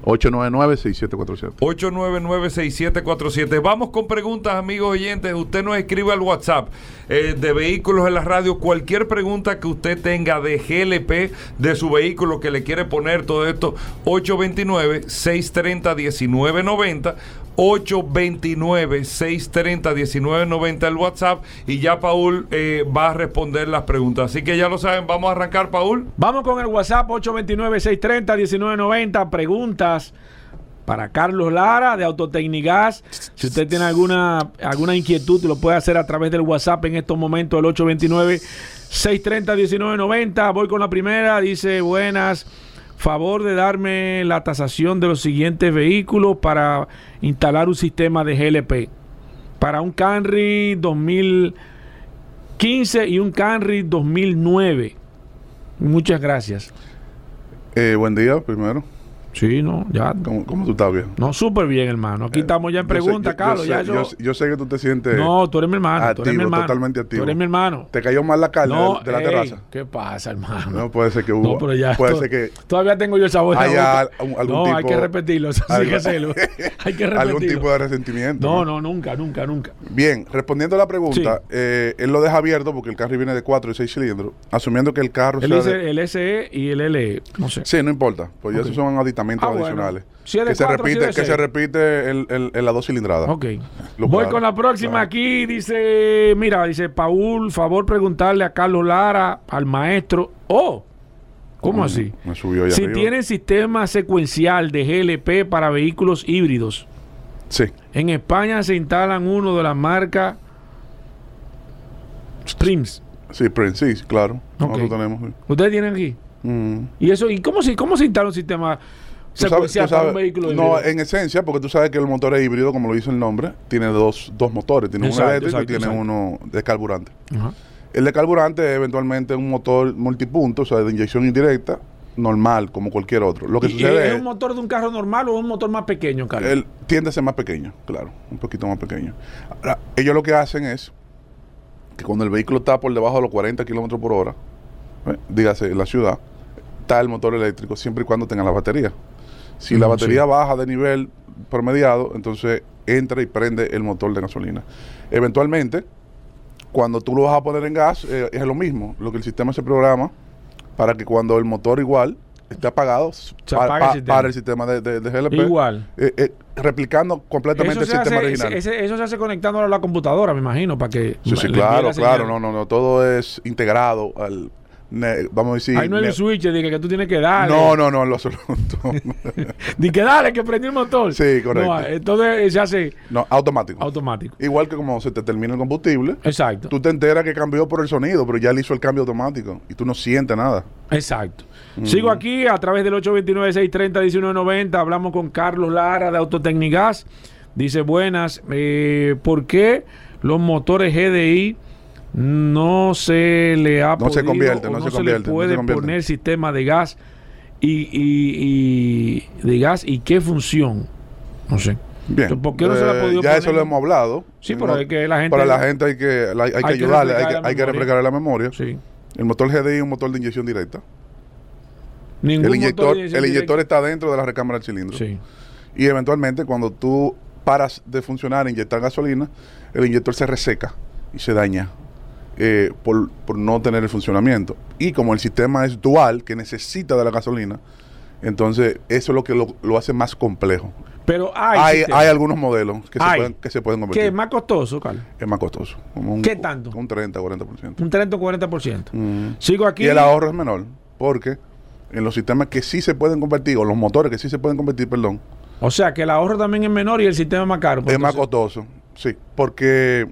899-6747. 899-6747. Vamos con preguntas, amigos oyentes. Usted nos escribe al WhatsApp eh, de Vehículos en la Radio. Cualquier pregunta que usted tenga de GLP, de su vehículo que le quiere poner todo esto, 829-630-1990. 829-630-1990 el WhatsApp y ya Paul eh, va a responder las preguntas. Así que ya lo saben, vamos a arrancar, Paul. Vamos con el WhatsApp 829-630-1990. Preguntas para Carlos Lara de Autotecnigas. Si usted tiene alguna, alguna inquietud, lo puede hacer a través del WhatsApp en estos momentos, el 829-630-1990. Voy con la primera. Dice, buenas. Favor de darme la tasación de los siguientes vehículos para instalar un sistema de GLP. Para un Camry 2015 y un Camry 2009. Muchas gracias. Eh, buen día, primero. Sí, no, ya. ¿Cómo, cómo tú estás bien? No, súper bien, hermano. Aquí estamos ya en pregunta, Carlos. yo, yo- yo sé que tú te sientes no, tú eres mi hermano. tú eres mi activo, hermano. totalmente activo. Tú eres mi hermano. ¿Te cayó mal la carne No, de, la ey, terraza? ¿Qué pasa, hermano? No, puede ser que hubo. No, pero ya. puede ser que Todavía tengo yo el sabor. al- algún no, hay tipo- que repetirlo. Eso algo- que hacerlo. <laughs> hay que repetirlo. algún tipo de resentimiento. No, no, nunca, nunca, nunca. Bien, respondiendo a la pregunta, Sí. eh, él lo deja abierto porque el carro viene de 4 y 6 cilindros, asumiendo que el carro Él sea el SE y el LE. No sé. Sí, no importa, pues ya esos son aditamentos Ah, bueno. adicionales. Si es de que se cuatro, repite, que seis. se repite el, el- en las dos cilindradas. Ok. Lo Voy con la próxima. claro. Aquí dice, mira, dice Paul, favor preguntarle a Carlos Lara, al maestro. Oh, ¿cómo Mm, así? Me subió Si arriba. tienen sistema secuencial de GLP para vehículos híbridos, Sí, en España se instalan uno de la marca Prims. sí, Prince, sí, claro. Ok. Nosotros tenemos. sí. ¿Ustedes tienen aquí? Mm. ¿Y eso? ¿Y cómo se, cómo se instala un sistema Sabes- un vehículo No, híbrido? en esencia, porque tú sabes que el motor es híbrido, como lo dice el nombre, tiene dos, dos motores. Tiene Exacto, uno eléctrico exacto, y tiene uno de carburante. Ajá. El de carburante es eventualmente un motor multipunto, o sea, de inyección indirecta, normal, como cualquier otro. Lo que ¿Y- y sucede ¿Es es, un motor de un carro normal o un motor más pequeño, Carlos? él tiende a ser más pequeño, claro, un poquito más pequeño. Ahora, ellos lo que hacen es que cuando el vehículo está por debajo de los 40 kilómetros por hora, ¿eh? dígase en la ciudad, está el motor eléctrico siempre y cuando tenga la batería. Si la batería sí. baja de nivel promediado, entonces entra y prende el motor de gasolina. Eventualmente, Cuando tú lo vas a poner en gas, eh, es lo mismo. Lo que el sistema se programa para que cuando el motor igual esté apagado, pa- apaga el pa- para el sistema de, de- de GLP. Igual. eh, eh, replicando completamente el sistema hace, original. ese- eso se hace conectándolo a la computadora, me imagino, para que. Sí, sí, claro, claro. No, no, no. Todo es integrado al. Ne- vamos a decir. Ahí no hay ne- un switch de que, que tú tienes que darle. no, no, no, en lo absoluto. <laughs> Di que dale, que prendí el motor. Sí, correcto. No, entonces se hace no, automático. automático. Igual que como se te termina el combustible, Exacto. tú te enteras que cambió por el sonido, pero ya él hizo el cambio automático y tú no sientes nada. Exacto. Sigo aquí a través del 829-630-1990. Hablamos con Carlos Lara de Autotecnigas. Dice, buenas, eh, ¿por qué los motores GDI no se le ha No se podido convierten, o no se le convierten, no puede se convierten? poner sistema de gas y, y- y- de gas y qué función? No sé. Bien. ¿Por qué no se le ha Eh, podido ya poner? eso lo hemos hablado. Sí, Eh, pero no- hay que la gente- Para la gente hay que, la- hay Hay que ayudarle, hay que, la hay que refrescar la memoria. Sí. El motor GDI es un motor de inyección directa. Ningún El motor inyector, de el inyector está dentro de la recámara del cilindro. Sí. Y eventualmente cuando tú paras de funcionar e inyectar gasolina, el inyector se reseca y se daña eh, por, por no tener el funcionamiento. Y como el sistema es dual, que necesita de la gasolina, entonces eso es lo que lo, lo hace más complejo. Pero hay, Hay, hay algunos modelos que se, pueden, que se pueden que convertir. es más costoso, Carlos. es más costoso. como un- ¿Qué tanto? Un 30, 40%. Un 30 o 40%. Mm. Sigo aquí. Y el ahorro es menor, porque en los sistemas que sí se pueden convertir, o los motores que sí se pueden convertir, perdón, O sea, que el ahorro también es menor y el sistema es más caro. pues, es más costoso. Sí, porque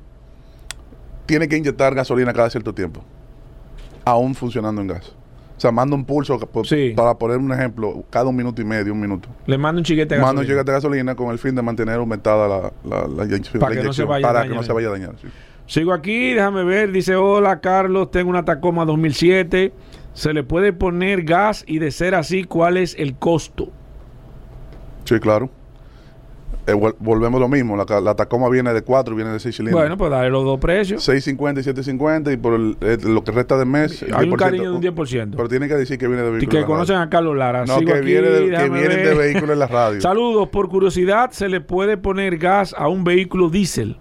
tiene que inyectar gasolina cada cierto tiempo, aún funcionando en gas. O sea, manda un pulso, que- por- Sí. para poner un ejemplo, cada un minuto y medio, un minuto. Le mando un chiquete de Manda un gasolina. chiquete de gasolina con el fin de mantener aumentada la, la, la inyección. Para que no se vaya a para que dañar. no se vaya a dañar. sí. Sigo aquí, déjame ver. Dice: Hola, Carlos, tengo una Tacoma 2007. ¿Se le puede poner gas? Y de ser así, ¿cuál es el costo? Sí, claro. Eh, vol- volvemos lo mismo. La, la Tacoma viene de 4 y viene de 6 cilindros. Bueno, pues dale los dos precios. 650 y 750 y por el- eh, lo que resta del mes. Hay un 10%. cariño de un 10%. Pero tiene que decir que viene de Y vehículos. que en la conocen a Carlos Lara. No, Sigo que, aquí, viene de, que vienen de vehículos en la radio. Saludos, por curiosidad, ¿se le puede poner gas a un vehículo diésel?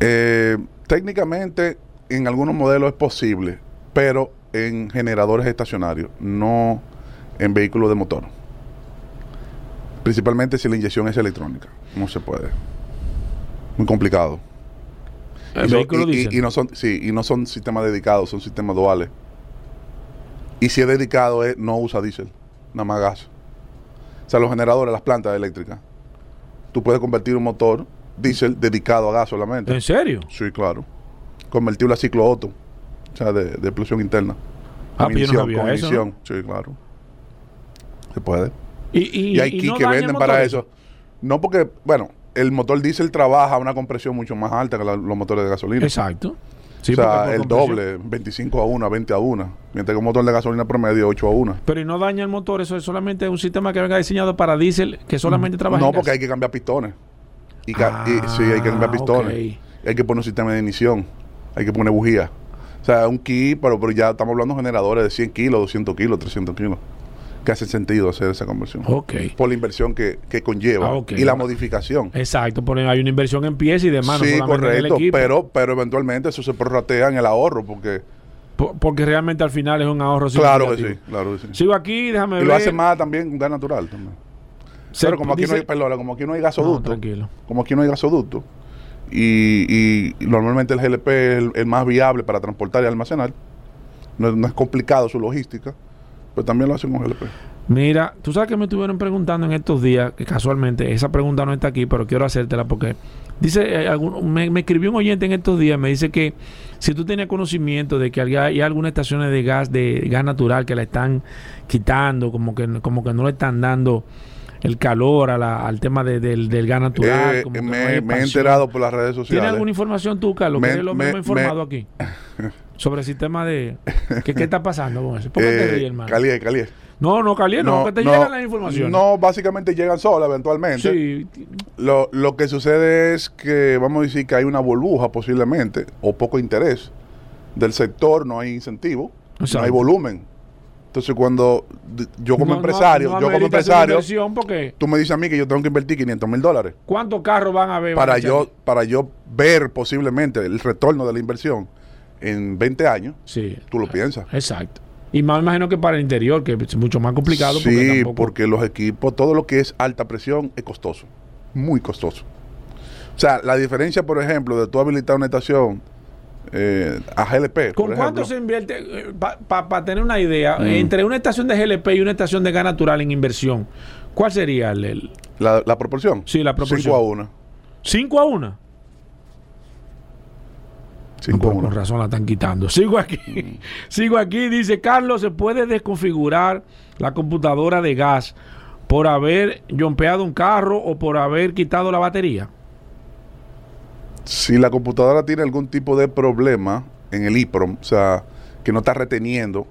Eh, técnicamente, en algunos modelos es posible, pero en generadores estacionarios, no en vehículos de motor. Principalmente si la inyección es electrónica. No se puede. Muy complicado. El y, son- vehículo y- y- diésel. y no son, sí, y no son sistemas dedicados, son sistemas duales. Y si es dedicado, es, no usa diésel, nada más gas. O sea, los generadores, las plantas eléctricas, tú puedes convertir un motor diésel dedicado a gas solamente. ¿En serio? Sí, claro. Convertirlo a ciclo Otto, o sea, de, de explosión interna. Ah, Con no ignición, sabía con eso. Sí, claro. Se puede. Y, y- Y, hay kits no que venden para eso. No porque, bueno, el motor diésel trabaja a una compresión mucho más alta que la- los motores de gasolina. Exacto. Sí, o sea, el compresión. doble, 25 a 1, 20 a 1. Mientras que un motor de gasolina promedio 8 a 1. Pero y no daña el motor, eso es solamente un sistema que venga diseñado para diésel que solamente trabaja No, en porque gas. hay que cambiar pistones. Y, ca- Ah, y- sí, hay que cambiar pistones. Hay que poner un sistema de ignición. Hay que poner bujía. O sea, un kit, pero, pero ya estamos hablando de generadores de 100 kilos, 200 kilos, 300 kilos. Que hace sentido hacer esa conversión. Ok. Por la inversión que, que conlleva. Ah. Y la modificación. Exacto, porque hay una inversión en pies y demás, sí, correcto. Pero, pero eventualmente eso se prorratea en el ahorro. Porque, Po- porque realmente al final es un ahorro claro que sí. Claro que sí. Sigo aquí, déjame Y ver. lo hace más también con gas natural. También. Se- pero como aquí, no hay, perdona, como aquí no hay gasoducto. como aquí no hay gasoducto y, y- y normalmente el GLP es el, el más viable para transportar y almacenar, no, no es complicado su logística, pues también lo hacen con GLP. Mira, tú sabes que me estuvieron preguntando en estos días, que casualmente esa pregunta no está aquí, pero quiero hacértela porque dice, eh, algún- me, me escribió un oyente en estos días, me dice que si tú tienes conocimiento de que hay, hay algunas estaciones de gas, de gas natural que la están quitando, como que, como que no le están dando el calor a la- al tema de- del, del gas natural. Eh, como me, no hay me he enterado por las redes ¿Tienes sociales. alguna información tú, Carlos? Me- que eres lo me- mismo informado aquí. <laughs> Sobre el sistema de... ¿Qué, qué está pasando con eso? ¿Por qué te Eh, ríes, hermano? Calié. No, no, Caliente, no, que te llegan las informaciones. No, básicamente llegan solas eventualmente. Sí, Lo, lo que sucede es que vamos a decir que hay una burbuja posiblemente o poco interés del sector, no hay incentivo, no hay volumen. Entonces, cuando yo como No, no- empresario, no yo como empresario, porque tú me dices a mí que yo tengo que invertir 500 mil dólares ¿cuántos carros van a ver? para yo, para yo ver posiblemente el retorno de la inversión en 20 años. Sí, Tú lo piensas. exacto. Y más me imagino que para el interior, que es mucho más complicado. porque Sí, tampoco- porque los equipos, todo lo que es alta presión es costoso, muy costoso. O sea, la diferencia, por ejemplo, de tú habilitar una estación eh, a GLP, ¿Con por cuánto ejemplo, se invierte? Para tener una idea, Mm. entre una estación de GLP y una estación de gas natural en inversión, ¿cuál sería el, el la, la proporción. Sí, la proporción. 5 a 1. 5 a 1? 5 a Por, 1. con razón la están quitando. Sigo aquí. <laughs> Sigo aquí. Dice Carlos, ¿se puede desconfigurar la computadora de gas por haber jompeado un carro o por haber quitado la batería? Si la computadora tiene algún tipo de problema en el EEPROM, o sea, que no está reteniendo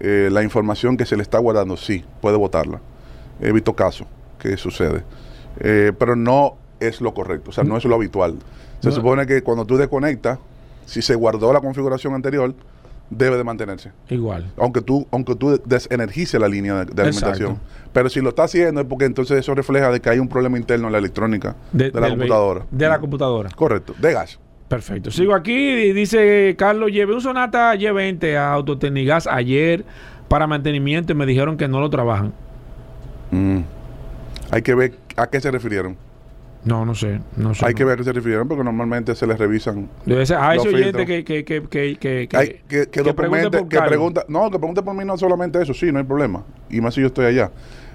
eh, la información que se le está guardando, sí, puede votarla. He visto casos que sucede. Eh, pero no es lo correcto, o sea, no es lo habitual. Se No. supone que cuando tú desconectas, si se guardó la configuración anterior, debe de mantenerse. Igual. Aunque tú, aunque tú desenergices la línea de, de alimentación. Exacto. Pero si lo está haciendo es porque entonces eso refleja de que hay un problema interno en la electrónica de, la computadora. De la computadora. Correcto, de gas. Perfecto. Sigo aquí y dice Carlos, llevé un Sonata Y20 a Autotecnigas ayer para mantenimiento y me dijeron que no lo trabajan. Mm. Hay que ver a qué se refirieron. No, no sé. No sé Hay no. que ver a qué se refirieron porque normalmente se les revisan. Debe ser, a los ese oyente que, que, que, que, que, que- Hay que, pregunte que pregunta, no, que pregunte por mí no solamente eso, sí, no hay problema. Y más si yo estoy allá.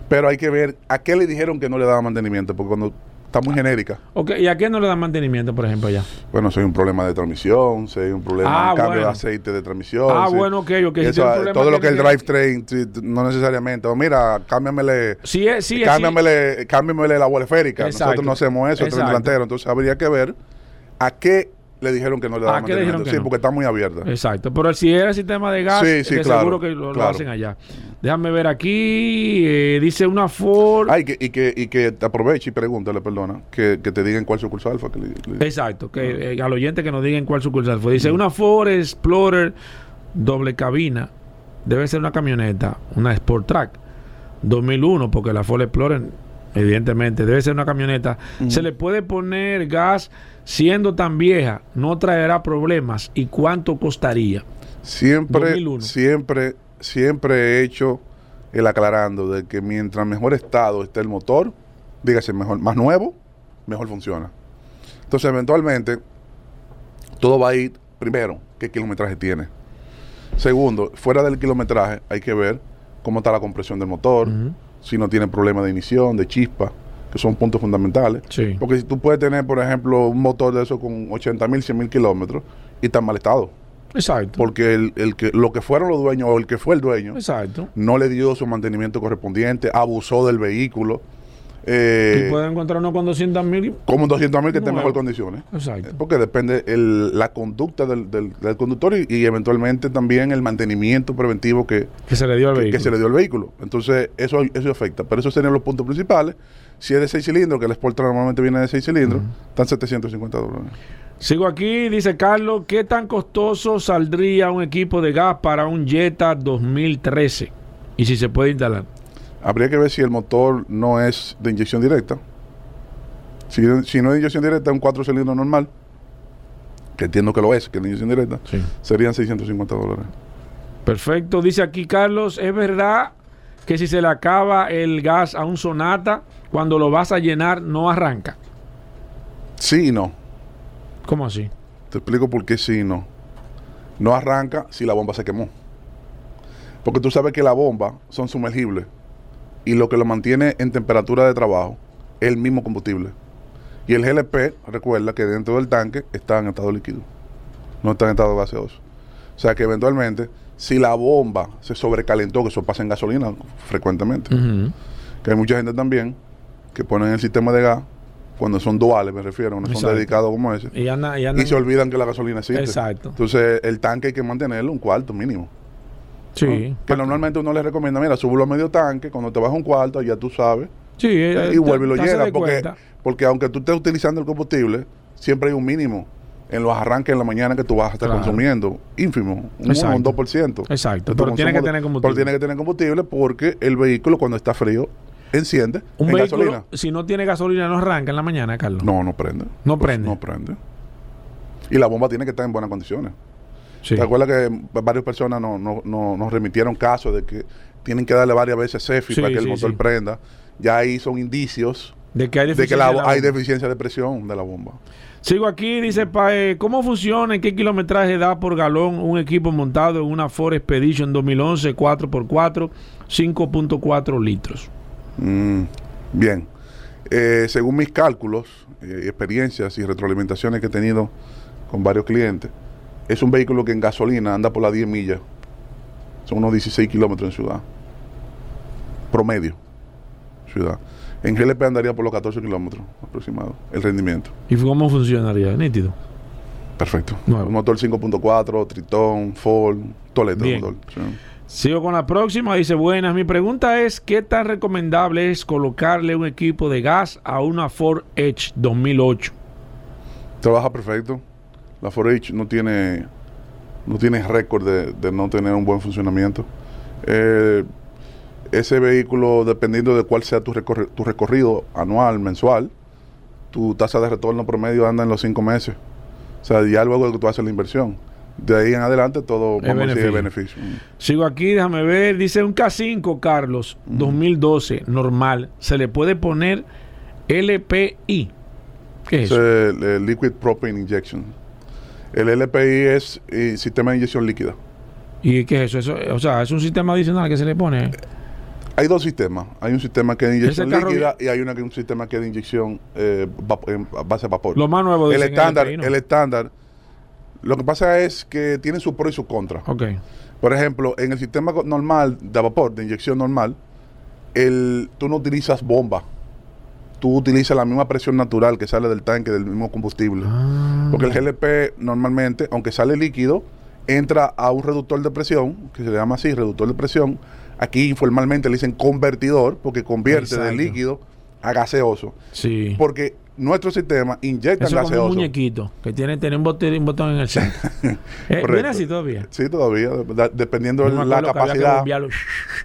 Pero hay que ver a qué le dijeron que no le daba mantenimiento, porque cuando está muy genérica. Ok, ¿Y a qué no le dan mantenimiento, por ejemplo, allá? Bueno, si hay un problema de transmisión, si hay un problema Ah, de cambio bueno. de aceite de transmisión. Ah, si- bueno, ok, ok, si eso, todo lo que es el drivetrain, sí, no necesariamente. O mira, cámbiamele, Sí, es, sí, es, sí. cámbiamele, cámbiamele la bola esférica. Exacto. Nosotros no hacemos eso, el tren delantero. Entonces habría que ver a qué le dijeron que no le ¿A daban mantenimiento. Sí, no? porque está muy abierta. Exacto, pero si era el sistema de gas, Sí, sí, de claro, seguro que lo, hacen allá. Déjame ver aquí, eh, dice una Ford. Ay, que, y, que, y que te aproveche y pregúntale, perdona, que, que te digan cuál sucursal fue. Que le- le- Exacto, que eh, al oyente que nos digan cuál sucursal fue. Dice una Ford Explorer doble cabina, debe ser una camioneta, una Sport Track 2001, porque la Ford Explorer, evidentemente, debe ser una camioneta. Se le puede poner gas siendo tan vieja, no traerá problemas. ¿Y cuánto costaría? Siempre, 2001. siempre, siempre he hecho el aclarando de que mientras mejor estado esté el motor, dígase mejor, más nuevo, mejor funciona. Entonces, eventualmente, todo va a ir, primero, qué kilometraje tiene. Segundo, fuera del kilometraje, hay que ver cómo está la compresión del motor. Si no tiene problema de ignición, de chispa, que son puntos fundamentales. Sí. Porque si tú puedes tener, por ejemplo, un motor de eso con 80 mil, 100 mil kilómetros y está en mal estado. Exacto. Porque el, el que, lo que fueron los dueños o el que fue el dueño Exacto. no le dio su mantenimiento correspondiente, abusó del vehículo. Eh, y pueden encontrar uno con 200 mil. como 200 mil que esté en mejor condiciones. Exacto. Porque depende el, la conducta del, del- del conductor y, y eventualmente también el mantenimiento preventivo que, Que se le dio al que- que vehículo. se le dio al vehículo. Entonces, eso, eso afecta. Pero esos serían los puntos principales. Si es de 6 cilindros, que el Sport normalmente viene de 6 cilindros, están 750 dólares. Sigo aquí, dice Carlos, ¿qué tan costoso saldría un equipo de gas para un Jetta 2013? Y si se puede instalar. Habría que ver si el motor no es de inyección directa. Si, si no es de inyección directa, un 4 cilindros normal, que entiendo que lo es, que es de inyección directa, Sí. serían 650 dólares. Perfecto. Dice aquí Carlos, ¿es verdad que si se le acaba el gas a un Sonata, cuando lo vas a llenar no arranca? Sí y no. ¿Cómo así? Te explico por qué sí y no. No arranca si la bomba se quemó. Porque tú sabes que la bomba son sumergibles y lo que lo mantiene en temperatura de trabajo es el mismo combustible. Y el GLP, recuerda que dentro del tanque está en estado líquido, no está en estado gaseoso. O sea que eventualmente, si la bomba se sobrecalentó, que eso pasa en gasolina frecuentemente, que hay mucha gente también que ponen el sistema de gas, cuando son duales me refiero, no son dedicados como ese, Y anda, y anda- y se olvidan que la gasolina existe. Exacto. Entonces, el tanque hay que mantenerlo un cuarto mínimo. Sí. ¿no? Que normalmente uno le recomienda, mira, súbelo a medio tanque, cuando te vas a un cuarto, ya tú sabes, Sí, eh, y vuelve y lo te- te haces llena. de Porque, cuenta. porque aunque tú estés utilizando el combustible, siempre hay un mínimo en los arranques en la mañana que tú vas a estar Claro. consumiendo. Ínfimo, un 1 Exacto. un 2%. Exacto, pero tiene que tener combustible. Pero tiene que tener combustible porque el vehículo cuando está frío enciende Un en vehículo, gasolina. si no tiene gasolina, no arranca en la mañana, Carlos. No, no prende. No Pues, prende. No prende. Y la bomba tiene que estar en buenas condiciones. Sí. ¿Te acuerdas que varias personas no- no- no- nos remitieron casos de que tienen que darle varias veces CEFI Sí, para que el motor prenda? Ya ahí son indicios De que hay de que deficiencia la- hay de presión de la bomba. Sigo aquí, dice Pae, ¿cómo funciona? ¿En qué kilometraje da por galón un equipo montado en una Ford Expedition 2011 4x4 5.4 litros? Mm, bien. Eh, según mis cálculos, eh, experiencias y retroalimentaciones que he tenido con varios clientes, es un vehículo que en gasolina anda por las 10 millas. Son unos 16 kilómetros en ciudad. Promedio. Ciudad. En GLP andaría por los 14 kilómetros aproximado. El rendimiento. ¿Y cómo funcionaría? Nítido. Perfecto. Nuevo. Un motor 5.4, Tritón, Ford, Toledo. Motor. sí. Sigo con la próxima. Dice, buenas, mi pregunta es, ¿qué tan recomendable es colocarle un equipo de gas a una Ford Edge 2008? Trabaja perfecto. La 4H no tiene, no tiene récord de, de no tener un buen funcionamiento. Eh, ese vehículo, dependiendo de cuál sea tu, recorri- tu recorrido anual, mensual, tu tasa de retorno promedio anda en los cinco meses. O sea, ya luego de que tú haces la inversión. De ahí en adelante todo Es beneficio. beneficio. Sigo aquí, déjame ver. Dice un K5, Carlos, 2012, normal. ¿Se le puede poner LPI? ¿Qué es es el, el Liquid Propane Injection. El LPI es eh, sistema de inyección líquida. ¿Y qué es eso? Eso, O sea, es un sistema adicional que se le pone. Hay dos sistemas. Hay un sistema que es de inyección líquida y hay una un sistema que es de inyección eh, a base de vapor. Lo más nuevo el estándar, ¿no? el estándar. Lo que pasa es que tiene su pro y su contra. Ok. Por ejemplo, en el sistema normal de vapor, de inyección normal, el, tú no utilizas bomba. Tú utilizas la misma presión natural que sale del tanque del mismo combustible. Ah. Porque el GLP normalmente, aunque sale líquido, entra a un reductor de presión, que se llama así, reductor de presión. Aquí informalmente le dicen convertidor, porque convierte de Exacto. líquido a gaseoso. Sí. Porque nuestro sistema inyecta Eso es como un gaseoso. muñequito que tiene, tiene un, botón, un botón en el centro. <laughs> Eh. ¿Viene así todavía? Sí, todavía, de- dependiendo de la capacidad.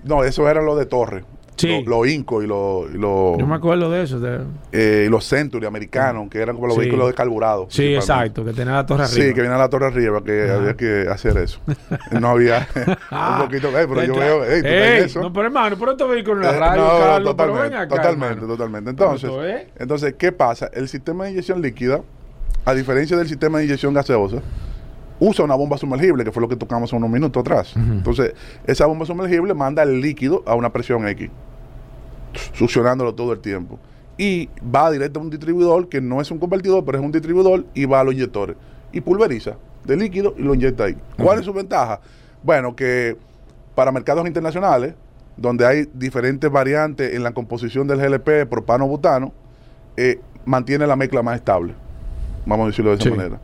No, eso era lo de Torre. Sí. Lo- Los Inco y los y los Yo me acuerdo de eso. de- eh, y los Century americanos, que eran como los Sí. vehículos de carburado. Sí, exacto, que tenía la torre arriba. Sí, que viene a la torre arriba, que había que hacer eso. <laughs> No había <laughs> Ah, un poquito, eh, pero yo veo, ey, tú Ey, eso. No, pero hermano, pero esto vehículo en la Eh, radio, no, Carlos, totalmente, acá, totalmente, hermano. totalmente. Entonces, es- entonces, ¿qué pasa? El sistema de inyección líquida, a diferencia del sistema de inyección gaseosa, usa una bomba sumergible, que fue lo que tocamos unos minutos atrás. Entonces, esa bomba sumergible manda el líquido a una presión X, succionándolo todo el tiempo. Y va directo a un distribuidor, que no es un convertidor, pero es un distribuidor, y va a los inyectores. Y pulveriza de líquido y lo inyecta ahí. ¿Cuál es su ventaja? Bueno, que para mercados internacionales, donde hay diferentes variantes en la composición del GLP, propano, butano, eh, mantiene la mezcla más estable. Vamos a decirlo de esa Sí. manera.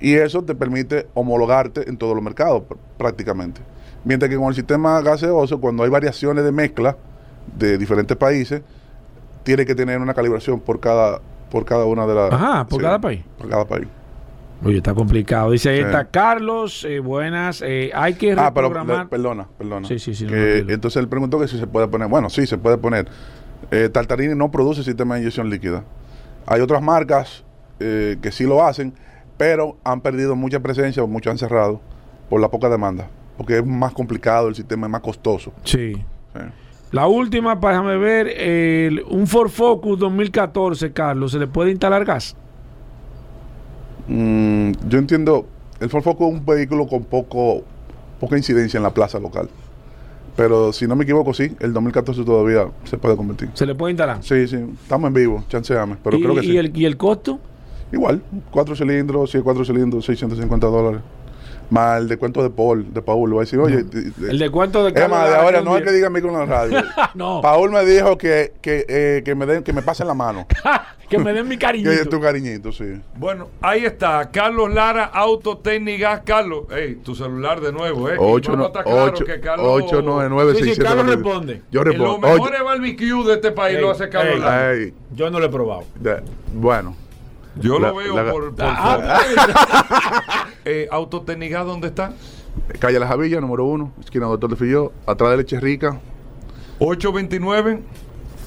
Y eso te permite homologarte en todos los mercados pr- prácticamente. Mientras que con el sistema gaseoso, cuando hay variaciones de mezcla de diferentes países, tiene que tener una calibración por cada por cada una de las... Ajá, por cada país. Por cada país. Oye, está complicado. Dice ahí Sí. está Carlos, eh, buenas. eh, hay que Ah, pero reprogramar. le- perdona, perdona. Sí, sí, sí, Que- entonces él preguntó que si se puede poner. Bueno, sí, se puede poner. Eh, Tartarini no produce sistema de inyección líquida. Hay otras marcas que sí lo hacen, pero han perdido mucha presencia o mucho han cerrado por la poca demanda. Porque es más complicado, el sistema es más costoso. Sí. Sí. La última, para déjame ver, el- un Ford Focus 2014, Carlos, ¿se le puede instalar gas? Mm, yo entiendo, el Ford Focus es un vehículo con poco poca incidencia en la plaza local. Pero si no me equivoco, sí, el 2014 todavía se puede convertir. ¿Se le puede instalar? Sí, sí, estamos en vivo, chanceame, pero ¿Y, creo que y sí. el, ¿Y el costo? Igual, cuatro cilindros, sí, cuatro cilindros, 650 dólares. Más el descuento de Paul, de Paul, va a decir, oye, di- El descuento de es más, de ahora no es que diga micro en la radio. <laughs> No, Paul me dijo que, que, eh, que me den, que me pasen la mano. <laughs> que me den mi <laughs> cariñito. que tu cariñito, sí. Bueno, ahí está. Carlos Lara, Autotécnica. Carlos, hey, tu celular de nuevo, ¿eh? Y Ocho, vamos no, a estar claro ocho, que Carlos. Sí, sí, Carlos responde. Yo En los respondo. mejores barbecue de este país Ey, lo hace Carlos ey. Lara. Yo no lo he probado. de- bueno, Yo La- lo veo la- por, por Ah, foto. <laughs> eh, ¿dónde está? Calle La Javilla, número uno, esquina Doctor de Filló, atrás de Leche Rica. 829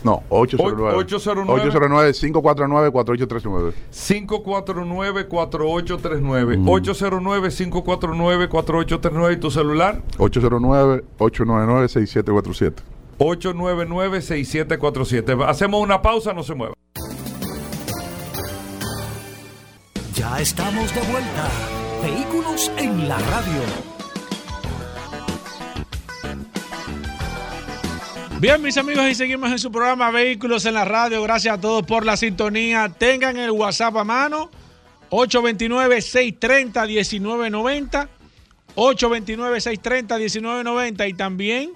No, 809. 809. 809 549 4839. 549-4839. 809-549-4839. ¿Y tu celular? 809 899 6747. 899-6747. Hacemos una pausa, no se mueva. Estamos de vuelta. Vehículos en la radio. Bien, mis amigos, y seguimos en su programa Vehículos en la Radio. Gracias a todos por la sintonía. Tengan el WhatsApp a mano. 829-630-1990. 829-630-1990. Y también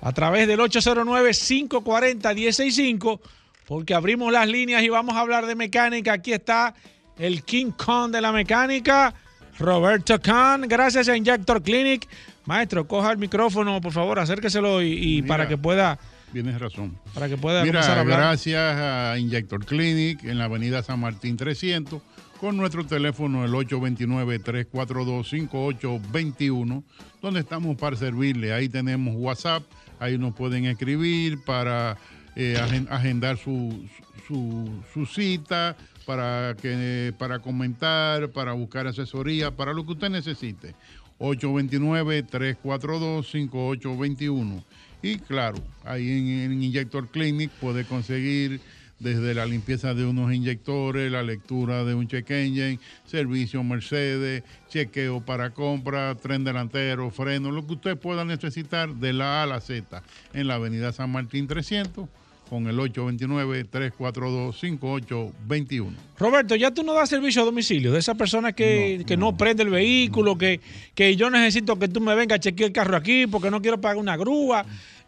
a través del 809-540-165. Porque abrimos las líneas y vamos a hablar de mecánica. Aquí está el King Kong de la mecánica, Roberto Khan. Gracias a Injector Clinic. Maestro, coja el micrófono, por favor, acérqueselo y, y Mira. para que pueda, Tienes razón. para que pueda comenzar a Mira, hablar. gracias a Injector Clinic en la avenida San Martín 300 con nuestro teléfono el 829-342-5821, donde estamos para servirle. Ahí tenemos WhatsApp, ahí nos pueden escribir para eh, agen- agendar su, su, su cita, para, que, para comentar, para buscar asesoría, para lo que usted necesite. 829-342-5821. Y claro, ahí en, en Injector Clinic puede conseguir desde la limpieza de unos inyectores, la lectura de un check engine, servicio Mercedes, chequeo para compra, tren delantero, freno, lo que usted pueda necesitar de la A a la Z en la avenida San Martín 300 con el 829-342-5821. Roberto, ya tú no das servicio a domicilio de esa persona que que no, prende el vehículo, que, que yo necesito que tú me vengas a chequear el carro aquí porque no quiero pagar una grúa.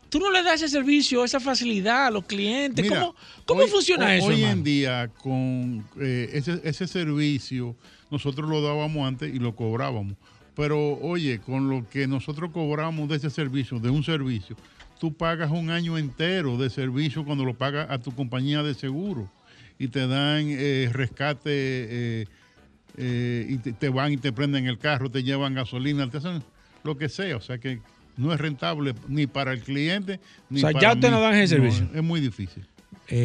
Tú no le das ese servicio, esa facilidad a los clientes. Mira, ¿Cómo, cómo hoy- funciona hoy- eso? Hoy hermano? en día, con eh, ese, ese servicio, nosotros lo dábamos antes y lo cobrábamos. Pero oye, con lo que nosotros cobramos de ese servicio, de un servicio, tú pagas un año entero de servicio cuando lo pagas a tu compañía de seguro y te dan eh, rescate eh, eh, y te, te van y te prenden el carro, te llevan gasolina, te hacen lo que sea. O sea que no es rentable ni para el cliente ni O sea, para ya ustedes mí. no dan ese servicio. es muy difícil.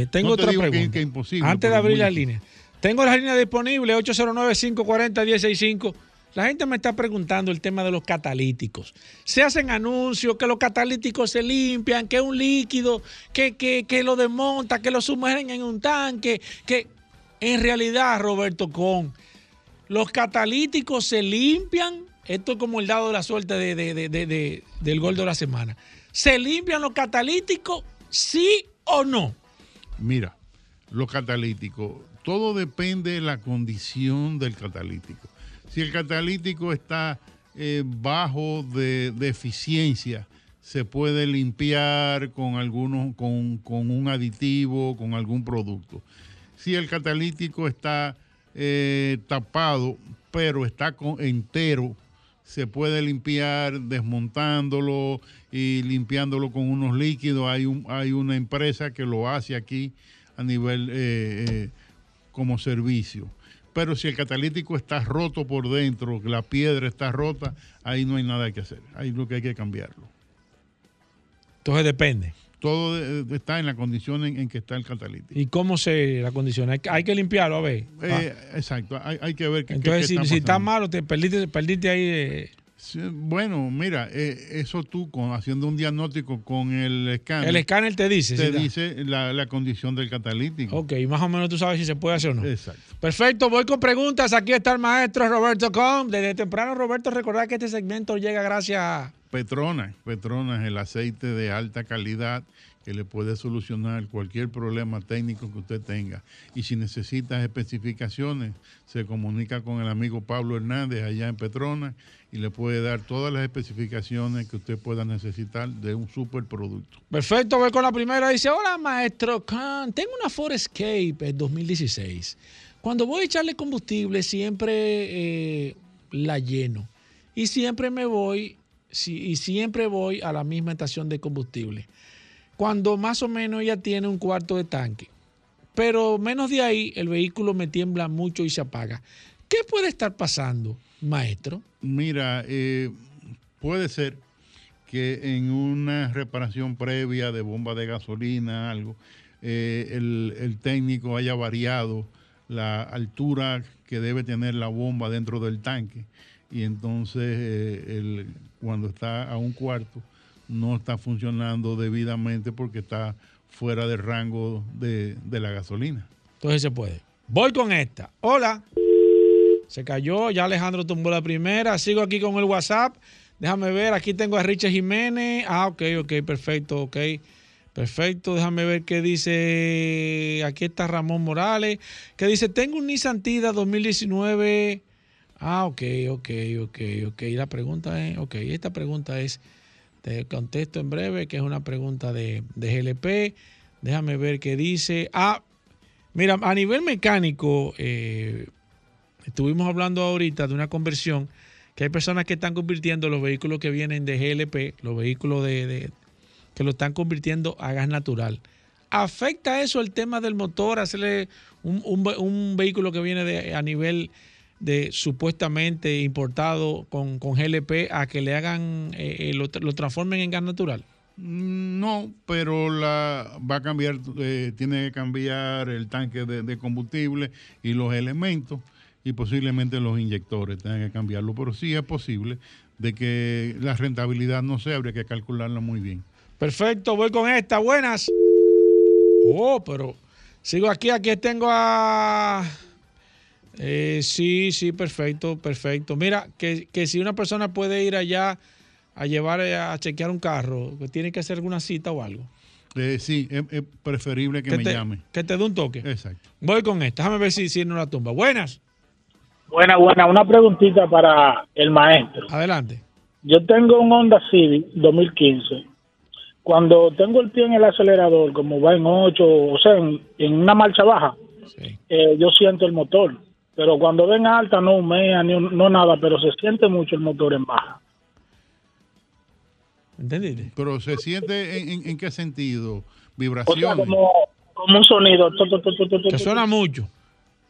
Tengo No te otra digo que- pregunta. que imposible, Antes de abrir la difícil. línea. Tengo la línea disponible, 809-540-165. La gente me está preguntando el tema de los catalíticos. Se hacen anuncios que los catalíticos se limpian, que es un líquido, que, que, que lo desmonta, que lo sumergen en un tanque, que en realidad, Roberto Con, los catalíticos se limpian. Esto es como el dado de la suerte de- de- de- de- de- del gol de la semana. ¿Se limpian los catalíticos? ¿Sí o no? Mira, los catalíticos, todo depende de la condición del catalítico. Si el catalítico está eh, bajo de, eficiencia, se puede limpiar con algunos, con, un aditivo, con algún producto. Si el catalítico está eh, tapado, pero está entero, se puede limpiar desmontándolo y limpiándolo con unos líquidos. Hay, un, hay una empresa que lo hace aquí a nivel eh, como servicio. Pero si el catalítico está roto por dentro, la piedra está rota, ahí no hay nada que hacer. Ahí lo que hay que cambiarlo. Entonces depende. Todo está en la condición en, en que está el catalítico. ¿Y cómo se la condiciona? Hay, que- hay que limpiarlo, a ver. Eh, exacto, hay, hay que ver qué, qué- Entonces, qué si, está si está malo, te perdiste, perdiste ahí. eh, Sí, bueno, mira, eh, eso tú con, haciendo un diagnóstico con el escáner, el escáner te dice. te dice la, la condición del catalítico. Ok, más o menos tú sabes si se puede hacer o no. Exacto. Perfecto, voy con preguntas. Aquí está el maestro Roberto Com. Desde temprano, Roberto, recordar que este segmento llega gracias a. Petronas, Petronas, el aceite de alta calidad que le puede solucionar cualquier problema técnico que usted tenga. Y si necesita especificaciones, se comunica con el amigo Pablo Hernández allá en Petronas y le puede dar todas las especificaciones que usted pueda necesitar de un superproducto. Perfecto, voy con la primera. Dice: Hola, maestro Khan. Tengo una Ford Escape en 2016. Cuando voy a echarle combustible, siempre eh, la lleno. Y siempre me voy, y siempre voy a la misma estación de combustible. Cuando más o menos ella tiene un cuarto de tanque. pero menos de ahí el vehículo me tiembla mucho y se apaga. ¿Qué puede estar pasando, maestro? Mira, eh, puede ser que en una reparación previa de bomba de gasolina, algo, eh, el, técnico haya variado la altura que debe tener la bomba dentro del tanque y entonces eh, cuando está a un cuarto no está funcionando debidamente porque está fuera del rango de, de la gasolina. Entonces se puede. Voy con esta. Hola. Se cayó, ya Alejandro tumbó la primera. Sigo aquí con el WhatsApp. Déjame ver, aquí tengo a Richard Jiménez. Ah, ok, ok, perfecto, ok. Perfecto, déjame ver qué dice. Aquí está Ramón Morales, que dice, tengo un Nissan Tida 2019. Ah, ok, ok, ok, ok. La pregunta es, ok, esta pregunta es, te contesto en breve, que es una pregunta de, de GLP. Déjame ver qué dice. Ah, mira, a nivel mecánico, eh, estuvimos hablando ahorita de una conversión, que hay personas que están convirtiendo los vehículos que vienen de GLP, los vehículos de, que lo están convirtiendo a gas natural. ¿Afecta eso el tema del motor, hacerle un, un un vehículo que viene de, a nivel de supuestamente importado con, con GLP a que le hagan, eh, eh, lo, lo transformen en gas natural? Mm, No, pero la va a cambiar, eh, tiene que cambiar el tanque de, de combustible y los elementos y posiblemente los inyectores tengan que cambiarlo, pero sí es posible de que la rentabilidad no sé, habría que calcularla muy bien. Perfecto, voy con esta. Buenas. Oh, pero sigo aquí. Aquí tengo a. Eh, sí, sí, perfecto, perfecto. Mira, que, que si una persona puede ir allá a llevar eh, a chequear un carro, que tiene que hacer alguna cita o algo. Eh, sí, es, es preferible que, me te, llame. Que te dé un toque. Exacto. Voy con esta. Déjame ver si, si no la tumba. Buenas. Buena, buena. Una preguntita para el maestro. Adelante. Yo tengo un Honda Civic 2015. Cuando tengo el pie en el acelerador, como va en 8, o sea, en, en una marcha baja, eh, yo siento el motor. Pero cuando ven alta, no humea, ni, no nada, pero se siente mucho el motor en baja. ¿Entendiste? Pero se siente en, en- en qué sentido? O sea, Vibraciones. como, como un sonido. Tu, tu, tu, tu, tu, tu, Te suena mucho.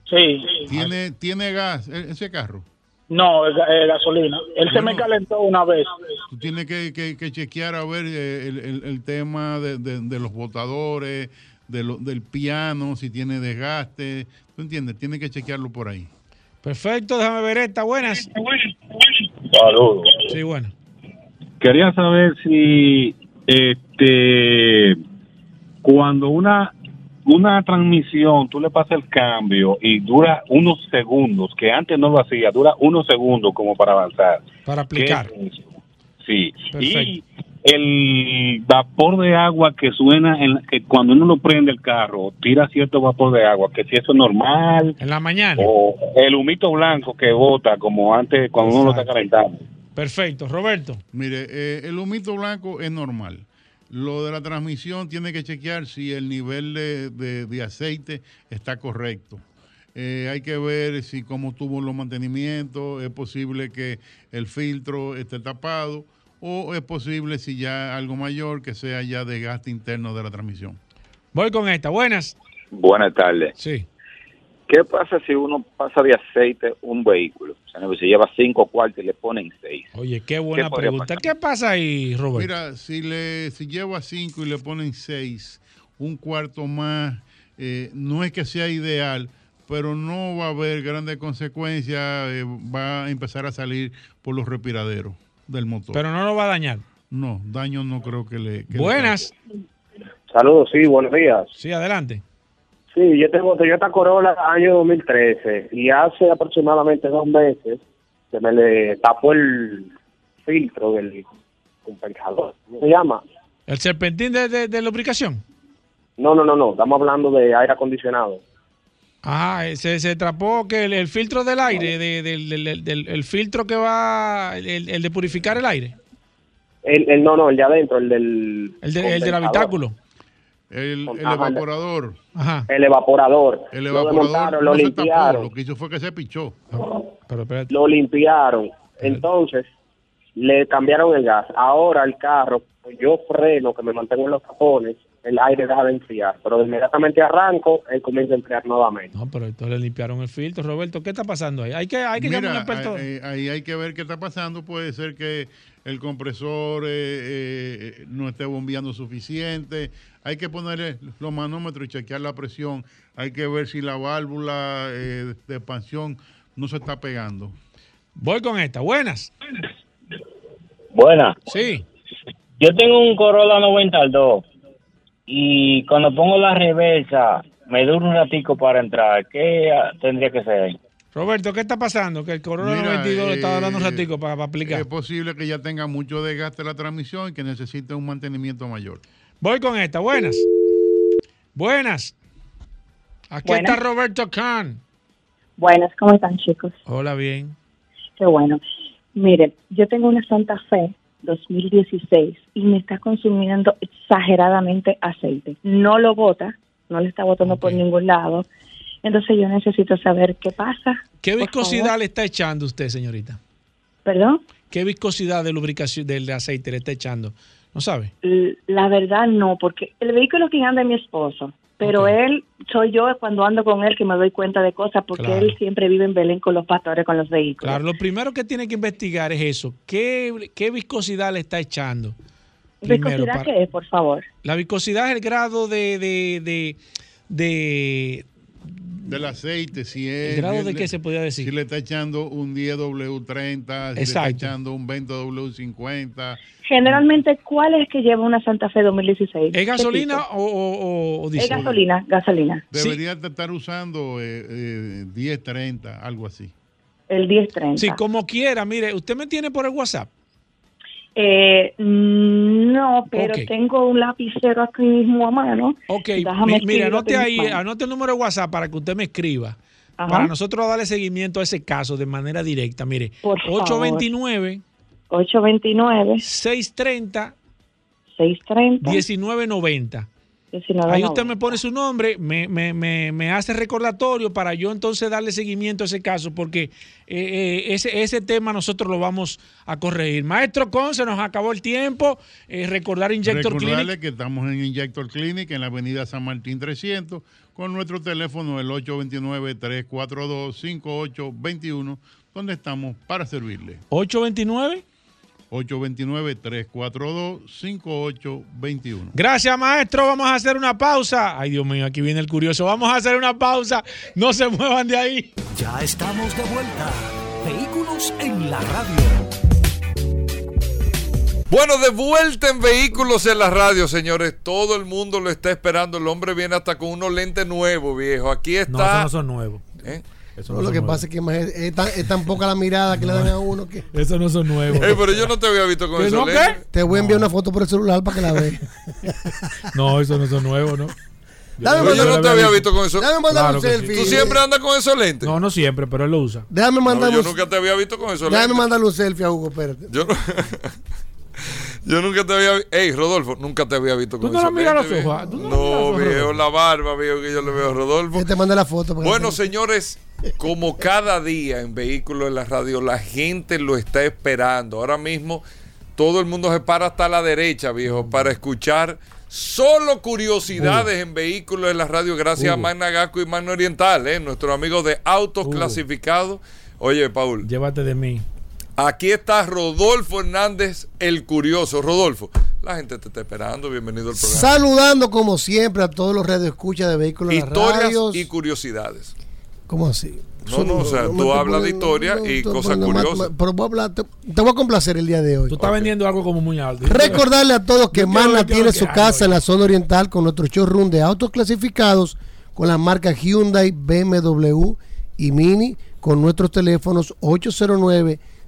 Sí. ¿Tiene, ¿Tiene gas e- ese carro? No, es gasolina. Él se me calentó una vez. Tú tienes que, que- que chequear a ver eh, el, el- el tema de, de- de los botadores, de lo- del piano, si tiene desgaste. ¿Tú entiendes? Tienes que chequearlo por ahí. Perfecto, déjame ver esta. Buenas. Saludos. Sí, bueno. Quería saber si este cuando una una transmisión tú le pasas el cambio y dura unos segundos, que antes no lo hacía, dura unos segundos como para avanzar. Para aplicar. Sí. Perfecto. Y el vapor de agua que suena en, que cuando uno lo prende el carro, tira cierto vapor de agua, que si eso es normal. En la mañana. O el humito blanco que bota como antes cuando uno lo está calentando. Perfecto. Roberto. Mire, eh, el humito blanco es normal. Lo de la transmisión tiene que chequear si el nivel de, de- de aceite está correcto. Eh, hay que ver si cómo tuvo los mantenimientos, es posible que el filtro esté tapado o es posible si ya algo mayor que sea ya desgaste interno de la transmisión. Voy con esta. Buenas. Buenas tardes. Sí. ¿Qué pasa si uno pasa de aceite un vehículo? O sea, si lleva cinco cuartos y le ponen seis. Oye, qué buena ¿Qué podría pregunta. ¿Qué pasa ahí, Roberto? Mira, si le si lleva cinco y le ponen seis, un cuarto más, eh, no es que sea ideal, pero no va a haber grandes consecuencias, eh, va a empezar a salir por los respiraderos del motor. Pero no lo va a dañar. No, daño no creo que le... que le Buenas. Saludos, sí, buenos días. Sí, adelante. Sí, yo tengo Toyota Corolla año 2013 y hace aproximadamente dos meses se me le tapó el filtro del compensador. ¿Cómo se llama? ¿El serpentín de, de- de lubricación? No, no, no, no, estamos hablando de aire acondicionado. Ajá, eh, se, se trapó que el, el filtro del aire, de- del, del- del- el filtro que va, el, el de purificar el aire, El, el, no, no, el de adentro, el del... el, de- el del habitáculo. El, evaporador. Ajá. El evaporador. El Lo evaporador desmontaron, no lo se tapó, limpiaron. lo que hizo fue que se pichó. Pero espérate. Lo limpiaron. Entonces, le cambiaron el gas. Ahora el carro, yo freno, que me mantengo en los tapones, el aire deja de enfriar, pero inmediatamente arranco, él comienza a enfriar nuevamente. No, pero entonces le limpiaron el filtro. Roberto, ¿qué está pasando ahí? Hay que, hay que llamar a un experto. ahí, ahí hay que ver qué está pasando. Puede ser que el compresor eh, eh, no esté bombeando suficiente. Hay que ponerle los manómetros y chequear la presión. Hay que ver si la válvula eh, de expansión no se está pegando. Voy con esta. Buenas. Buena. Sí. Yo tengo un Corolla 92 y cuando pongo la reversa me dura un ratico para entrar. ¿Qué ah, tendría que ser? Roberto, ¿qué está pasando? Que el Mira, 92 le está dando un eh, ratico para, para aplicar. Es posible que ya tenga mucho desgaste la transmisión y que necesite un mantenimiento mayor. Voy con esta. Buenas. Buenas. Aquí Buenas. está Roberto Khan. Buenas, ¿cómo están chicos? Hola, bien. Qué bueno. Mire, yo tengo una Santa Fe 2016 y me está consumiendo exageradamente aceite. No lo bota, no le está botando por ningún lado. Entonces yo necesito saber qué pasa. ¿Qué viscosidad favor. le está echando usted, señorita? ¿Perdón? ¿Qué viscosidad de lubricación del aceite le está echando? ¿No sabe? La verdad no, porque el vehículo que anda es mi esposo, pero él, soy yo cuando ando con él que me doy cuenta de cosas porque Claro. él siempre vive en Belén con los pastores, con los vehículos. Claro, lo primero que tiene que investigar es eso. ¿Qué, qué viscosidad le está echando? Primero, ¿Viscosidad para- qué es, por favor? La viscosidad es el grado de, de, de, de- Del aceite, si es. ¿El grado de qué se podría decir? Si le está echando un 10W30, si le está Exacto. echando un 20W50. Generalmente, ¿cuál es que lleva una Santa Fe 2016? ¿Es ¿Qué gasolina o, o, o Es gasolina, gasolina. Debería de estar usando eh, eh, 1030, algo así. El 1030. Sí, como quiera. Mire, usted me tiene por el WhatsApp. Eh, no, pero Ok. tengo un lapicero aquí mismo a mano. Ok, Déjame mi- mire, escribirlo anote ahí, anote el número de WhatsApp para que usted me escriba. Ajá. Para nosotros darle seguimiento a ese caso de manera directa. Mire, Por favor. 829 829 630 630 1990. 1990. Ahí usted me pone su nombre, me, me, me, me hace recordatorio para yo entonces darle seguimiento a ese caso, porque eh, eh, ese, ese tema nosotros lo vamos a corregir. Maestro Con, se nos acabó el tiempo. Eh, recordar Injector Recordarle Clinic. que estamos en Injector Clinic en la avenida San Martín 300 con nuestro teléfono el 829-342-5821 donde estamos para servirle. 829. 829-342-5821. Gracias, maestro. Vamos a hacer una pausa. Ay, Dios mío, aquí viene el curioso. Vamos a hacer una pausa. No se muevan de ahí. Ya estamos de vuelta. Vehículos en la radio. Bueno, de vuelta en vehículos en la radio, señores. Todo el mundo lo está esperando. El hombre viene hasta con unos lentes nuevos, viejo. Aquí está. No, esos no son nuevos. ¿Eh? Eso No, no lo que nuevos. pasa es que es, es tan, es tan poca la mirada que le dan a uno que. <laughs> Esos no son nuevos. Pero yo no te había visto con ¿Que esos no, lentes. qué? Te voy a enviar una foto por el celular para que la veas. <laughs> No, esos no son nuevos, ¿no? Dame Pero yo mandar- no te había visto con eso. Dame mandar Claro un que sí. selfie. ¿Tú siempre andas con esos lentes? No, no siempre, pero él lo usa. Déjame No, mandarle yo un, nunca te había visto con esos déjame lentes. mandarle un selfie a Hugo, espérate. Yo, no- <laughs> yo nunca te había visto. Ey, Rodolfo, nunca te había visto con ¿Tú no esos le miras los viejo. ojos? ¿Tú no le miras los No, ojos, veo la barba, veo que yo le veo a Rodolfo. Yo te mandé la foto. Bueno, señores, como cada día en Vehículos en la Radio, la gente lo está esperando. Ahora mismo todo el mundo se para hasta la derecha, viejo, para escuchar solo curiosidades en Vehículos en la Radio, gracias a Hugo. Magna Gasco y Magna Oriental, ¿eh? nuestros amigos de Autos. Clasificados. Oye, Paul, Llévate de mí. Aquí está Rodolfo Hernández, el curioso. Rodolfo, la gente te está esperando, bienvenido al programa. Saludando como siempre a todos los radioescuchas de vehículos Historias radios. y curiosidades. ¿Cómo así? No, no, o sea, tú hablas de historia no, y cosas curiosas. Pero voy a hablar, te, te voy a complacer el día de hoy. Tú estás vendiendo algo como muy alto. Recordarle a todos que es tiene su casa en la zona oriental con nuestro showroom de autos clasificados con las marcas Hyundai, BMW y Mini con nuestros teléfonos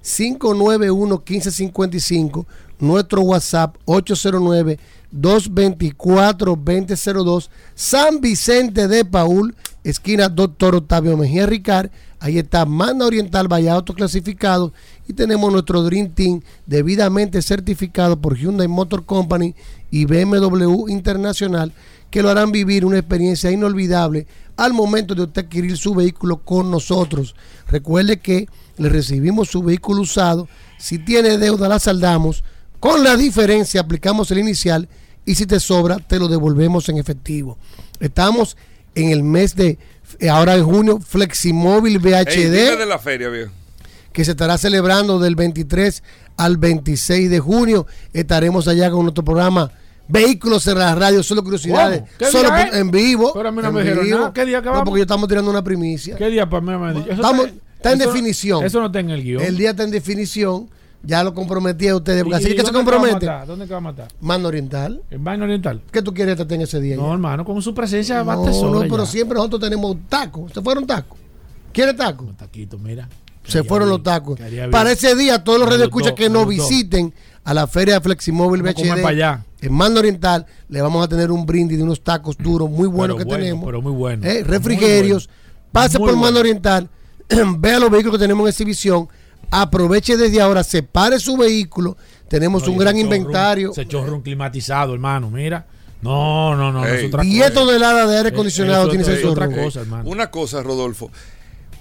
809-591-1555, nuestro WhatsApp 224-2002, San Vicente de Paul, esquina Doctor Octavio Mejía Ricard. Ahí está Manda Oriental Valle autoclasificado y tenemos nuestro Dream Team debidamente certificado por Hyundai Motor Company y BMW Internacional que lo harán vivir una experiencia inolvidable al momento de usted adquirir su vehículo con nosotros. Recuerde que le recibimos su vehículo usado. Si tiene deuda, la saldamos. Con la diferencia, aplicamos el inicial y si te sobra, te lo devolvemos en efectivo. Estamos en el mes de, ahora en junio, Fleximóvil VHD dime de la feria, viejo. que se estará celebrando del 23 al 26 de junio. Estaremos allá con nuestro programa Vehículos en la radio, solo curiosidades, ¿Cómo? ¿Qué solo es? en vivo. Pero a mí no me dijeron vivo. nada. ¿Qué día que No, porque yo estamos tirando una primicia. ¿Qué día para mí me han dicho? Estamos, está- está en eso- definición. Eso no está en el guion. El día está en definición. Ya lo comprometí a ustedes. Porque ¿Y- así y que se te compromete. ¿Dónde te va a matar? Mano Oriental. ¿En Vaina Oriental? ¿Qué tú quieres que te en ese día? No, hermano, con su presencia no, bate no, pero ya. siempre nosotros tenemos tacos. ¿Se fueron tacos? ¿Quieres tacos? Taquito, mira. Se fueron los tacos. Para ese día, todos los radioescuchas que nos visiten a la feria de Fleximóvil VHD para allá. en Mando Oriental, le vamos a tener un brindis de unos tacos duros muy buenos que bueno, tenemos. pero muy bueno. Eh, Muy refrigerios. bueno. Pase Muy por bueno. Mando Oriental, <clears throat> vea los vehículos que tenemos en exhibición. Aproveche desde ahora, separe su vehículo. Tenemos un gran inventario. Ese chorro climatizado, hermano, mira. No, no, no, no es Ey. otra 10 cosa. toneladas de aire acondicionado tiene es ese otra cosa, hermano. Una cosa, Rodolfo.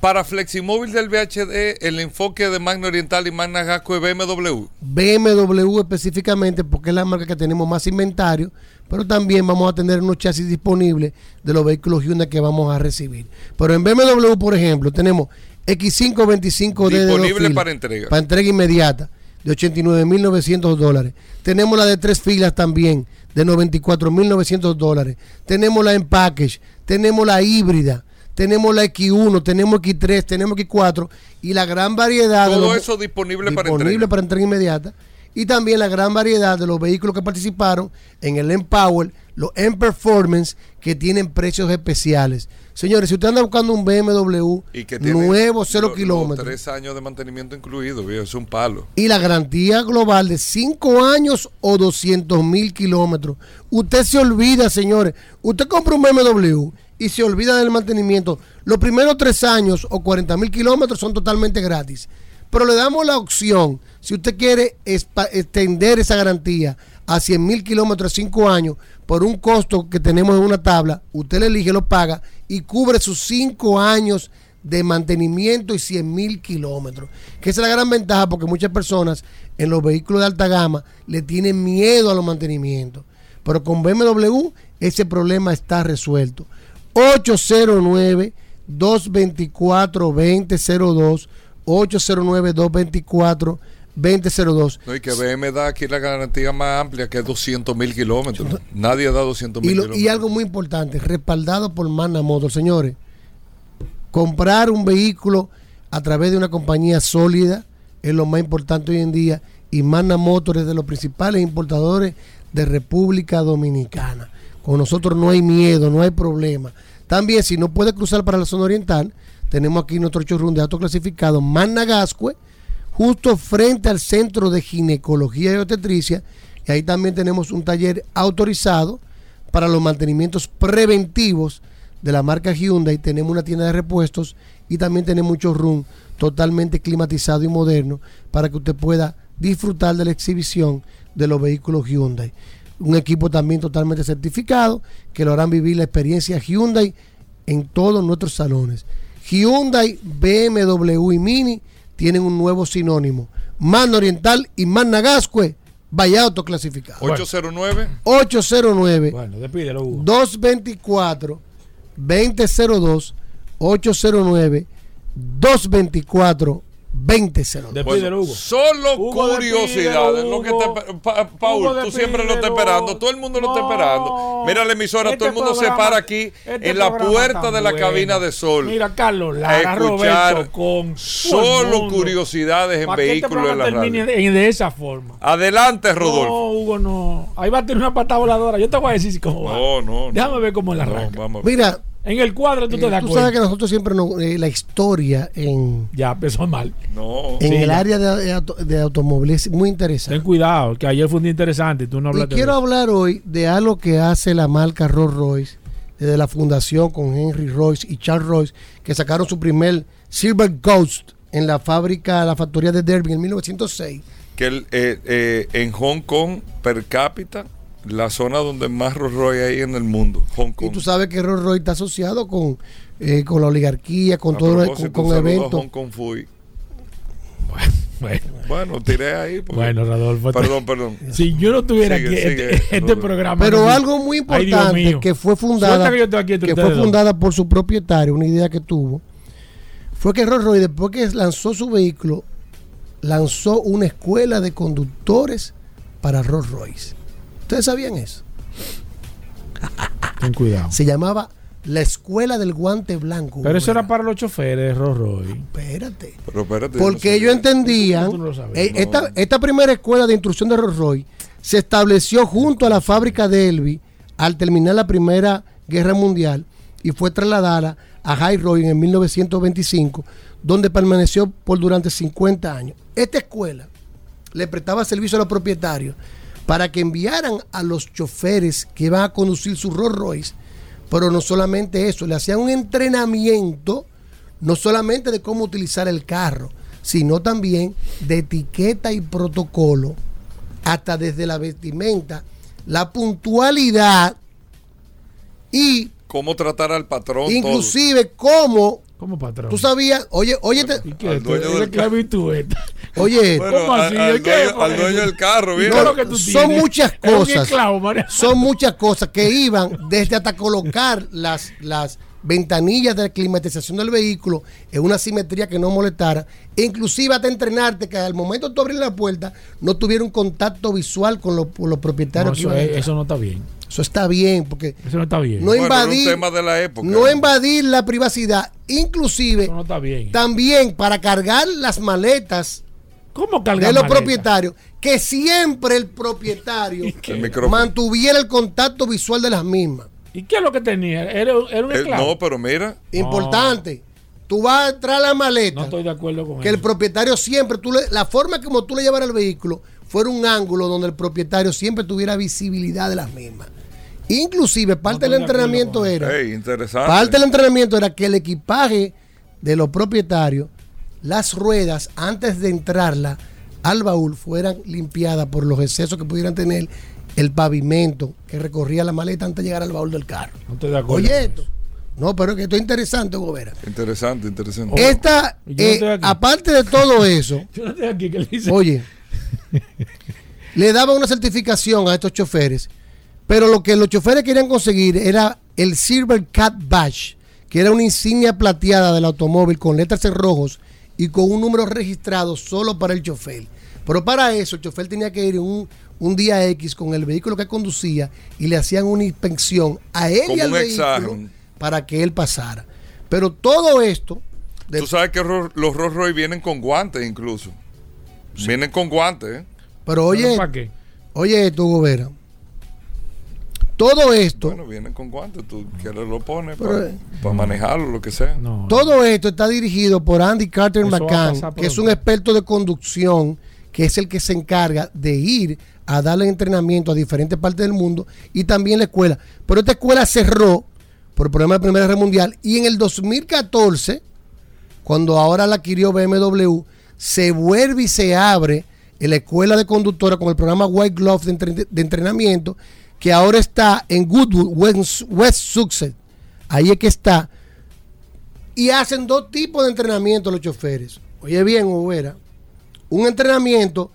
Para Fleximóvil del VHD, el enfoque de Magna Oriental y Magna Gasco es BMW. BMW específicamente porque es la marca que tenemos más inventario, pero también vamos a tener unos chasis disponibles de los vehículos Hyundai que vamos a recibir. Pero en BMW, por ejemplo, tenemos X525D de dos Disponible para entrega. Para entrega inmediata de 89.900 dólares. Tenemos la de tres filas también de 94.900 dólares. Tenemos la en package, tenemos la híbrida, tenemos la X1, tenemos X3, tenemos X4 y la gran variedad de Todo eso disponible, para disponible entrega. para entrega inmediata. Y también la gran variedad de los vehículos que participaron en el Empower, los M-Performance, que tienen precios especiales. Señores, si usted anda buscando un BMW Y que tiene nuevo, cero kilómetros, Tres años de mantenimiento incluido, viejo, es un palo. y la garantía global de 5 años o 200 mil kilómetros. Usted se olvida, señores. Usted compra un BMW y se olvida del mantenimiento. Los primeros 3 años o 40 mil kilómetros son totalmente gratis. Pero le damos la opción, si usted quiere extender esa garantía a 100 mil kilómetros, 5 años, por un costo que tenemos en una tabla, usted le elige, lo paga y cubre sus 5 años de mantenimiento y 100 mil kilómetros. Que esa es la gran ventaja porque muchas personas en los vehículos de alta gama le tienen miedo a los mantenimientos. Pero con BMW ese problema está resuelto. 809-224-2002. 809-224-2002. No, y que BM da aquí la garantía más amplia, que es 200 mil kilómetros. Nadie da 200 Y, mil kilómetros. y algo muy importante, respaldado por Mana Motor, señores. Comprar un vehículo a través de una compañía sólida es lo más importante hoy en día. Y Mana Motor es de los principales importadores de República Dominicana. Con nosotros no hay miedo, no hay problema. También, si no puede cruzar para la zona oriental, tenemos aquí nuestro showroom de auto clasificado Managascue, justo frente al centro de ginecología y obstetricia. Y ahí también tenemos un taller autorizado para los mantenimientos preventivos de la marca Hyundai. Tenemos una tienda de repuestos y también tenemos un showroom totalmente climatizado y moderno para que usted pueda disfrutar de la exhibición de los vehículos Hyundai. Un equipo también totalmente certificado que lo harán vivir la experiencia Hyundai en todos nuestros salones. Hyundai, BMW y Mini tienen un nuevo sinónimo. Man Oriental y Man Nagascue, vaya autoclasificado. 809 809 Bueno, despídelo, Hugo. 224 2002 809 224 2002. Despídelo, Hugo. Solo Hugo, curiosidades. despídelo, lo que te- Hugo. pa- Paul, tú siempre lo estás esperando. Todo el mundo lo está esperando. Mira la emisora, Este todo el mundo se para aquí este en la puerta de la bueno. cabina de Sol. Mira, Carlos a Lara, escuchar Roberto con solo curiosidades en ¿Para que este vehículos en la radio. de, de esa forma? Adelante, Rodolfo. No, Hugo, no. Ahí va a tener una patada voladora. Yo te voy a decir cómo va. No, no, no. Déjame ver cómo la No, arranca. vamos a ver. Mira, En el cuadro tú Eh, te das tú cuenta. sabes que nosotros siempre nos- eh, la historia en, Ya empezó mal. No. en Sí, el ya. área de, de auto- de automóviles es muy interesante. Ten cuidado, que ayer fue un día interesante y tú no Y hablaste quiero de eso. hablar hoy de algo que hace la marca Rolls Royce, desde la fundación con Henry Royce y Charles Royce, que sacaron su primer Silver Ghost en la fábrica, la factoría de Derby en 1906. Que el, eh, eh, en Hong Kong, per cápita, la zona donde más Rolls Royce hay en el mundo. Hong Y Kong. tú sabes que Rolls Royce está asociado con, eh, con la oligarquía, con A todo con, propósito, con a eventos. Hong Kong Fui. Bueno, Bueno, tiré ahí. porque- Bueno, Rodolfo. Perdón, perdón. Si yo no tuviera Sigue, aquí sigue, este, este programa. Pero no- algo muy importante que fue fundada que yo estoy aquí entre que fue dos. fundada por su propietario, una idea que tuvo, fue que Rolls Royce después que lanzó su vehículo lanzó una escuela de conductores para Rolls Royce. ¿Ustedes sabían eso? Ten cuidado. Se llamaba la escuela del guante blanco. Pero eso era para los choferes de Rolls Royce. Espérate. Pero espérate. Porque ellos entendían, Tú no lo sabes. eh, No. esta, esta primera escuela de instrucción de Rolls Royce se estableció junto a la fábrica de Elvi al terminar la Primera Guerra Mundial y fue trasladada a High Roy en 1925, donde permaneció por durante 50 años. Esta escuela le prestaba servicio a los propietarios para que enviaran a los choferes que iban a conducir su Rolls Royce, pero no solamente eso, le hacían un entrenamiento no solamente de cómo utilizar el carro, sino también de etiqueta y protocolo, hasta desde la vestimenta, la puntualidad y ¿Cómo tratar al patrón? inclusive cómo ¿Cómo patrón? tú sabías, oye, oye, te- ¿Y qué? Al dueño ¿Tú- del <laughs> oye? Bueno, ¿Cómo al- así? Al, ¿Qué? dueño, al dueño del carro, ¿Y ¿viste? qué es lo que tú son tienes? muchas cosas. esclavo, María. son <laughs> muchas cosas que iban desde hasta colocar las, las ventanillas de climatización del vehículo en una simetría que no molestara, e inclusive hasta entrenarte que al momento de tú abrir la puerta no tuviera un contacto visual con los, con los propietarios No, eso, es- eso no está bien. Eso está bien, porque Eso no está bien. no Bueno, era un invadir, tema de la época. no invadir la privacidad, inclusive Eso no está bien. también para cargar las maletas ¿Cómo cargar de los maleta? propietarios, que siempre el propietario <laughs> El mantuviera el contacto visual de las mismas. ¿Y qué es lo que tenía? ¿Era, era un Eh, esclavo? no, pero mira. Importante. Tú vas a entrar a la maleta. No estoy de acuerdo con que eso. el propietario siempre, tú le- la forma como tú le llevas el vehículo fuera un ángulo donde el propietario siempre tuviera visibilidad de las mismas. Inclusive parte del acuerdo entrenamiento era, parte del entrenamiento era que el equipaje de los propietarios, las ruedas antes de entrarla al baúl fueran limpiadas por los excesos que pudieran tener el pavimento que recorría la maleta antes de llegar al baúl del carro. No estoy de acuerdo. Oye esto. No, pero es que esto es interesante, Gobera. Interesante, interesante. Esta, no eh, aparte de todo <laughs> eso, Yo no estoy aquí que le oye, <laughs> le daba una certificación a estos choferes, pero lo que los choferes querían conseguir era el Silver Cat Badge, que era una insignia plateada del automóvil con letras en rojos y con un número registrado solo para el chofer. Pero para eso el chofer tenía que ir un, un día X con el vehículo que conducía y le hacían una inspección a él y Como al un vehículo examen. para que él pasara. Pero todo esto de- Tú sabes que los Rolls Royce vienen con guantes incluso. Vienen con guantes, ¿eh? Pero oye, ¿Para qué? oye esto, Gobera. Todo esto, Bueno, vienen con guantes. Tú quieres lo pones para, eh, manejarlo, lo que sea. No. todo esto está dirigido por Andy Carter McCann, que es un experto de conducción, que es el que se encarga de ir a darle entrenamiento a diferentes partes del mundo y también la escuela. Pero esta escuela cerró por problema de Primera Guerra Mundial y en el 2014, cuando ahora la adquirió BMW, se vuelve y se abre en la escuela de conductora con el programa White Glove de, entre- de entrenamiento, que ahora está en Goodwood, West, West Sussex. Ahí es que está. Y hacen dos tipos de entrenamiento los choferes. Oye bien, Ubera. Un entrenamiento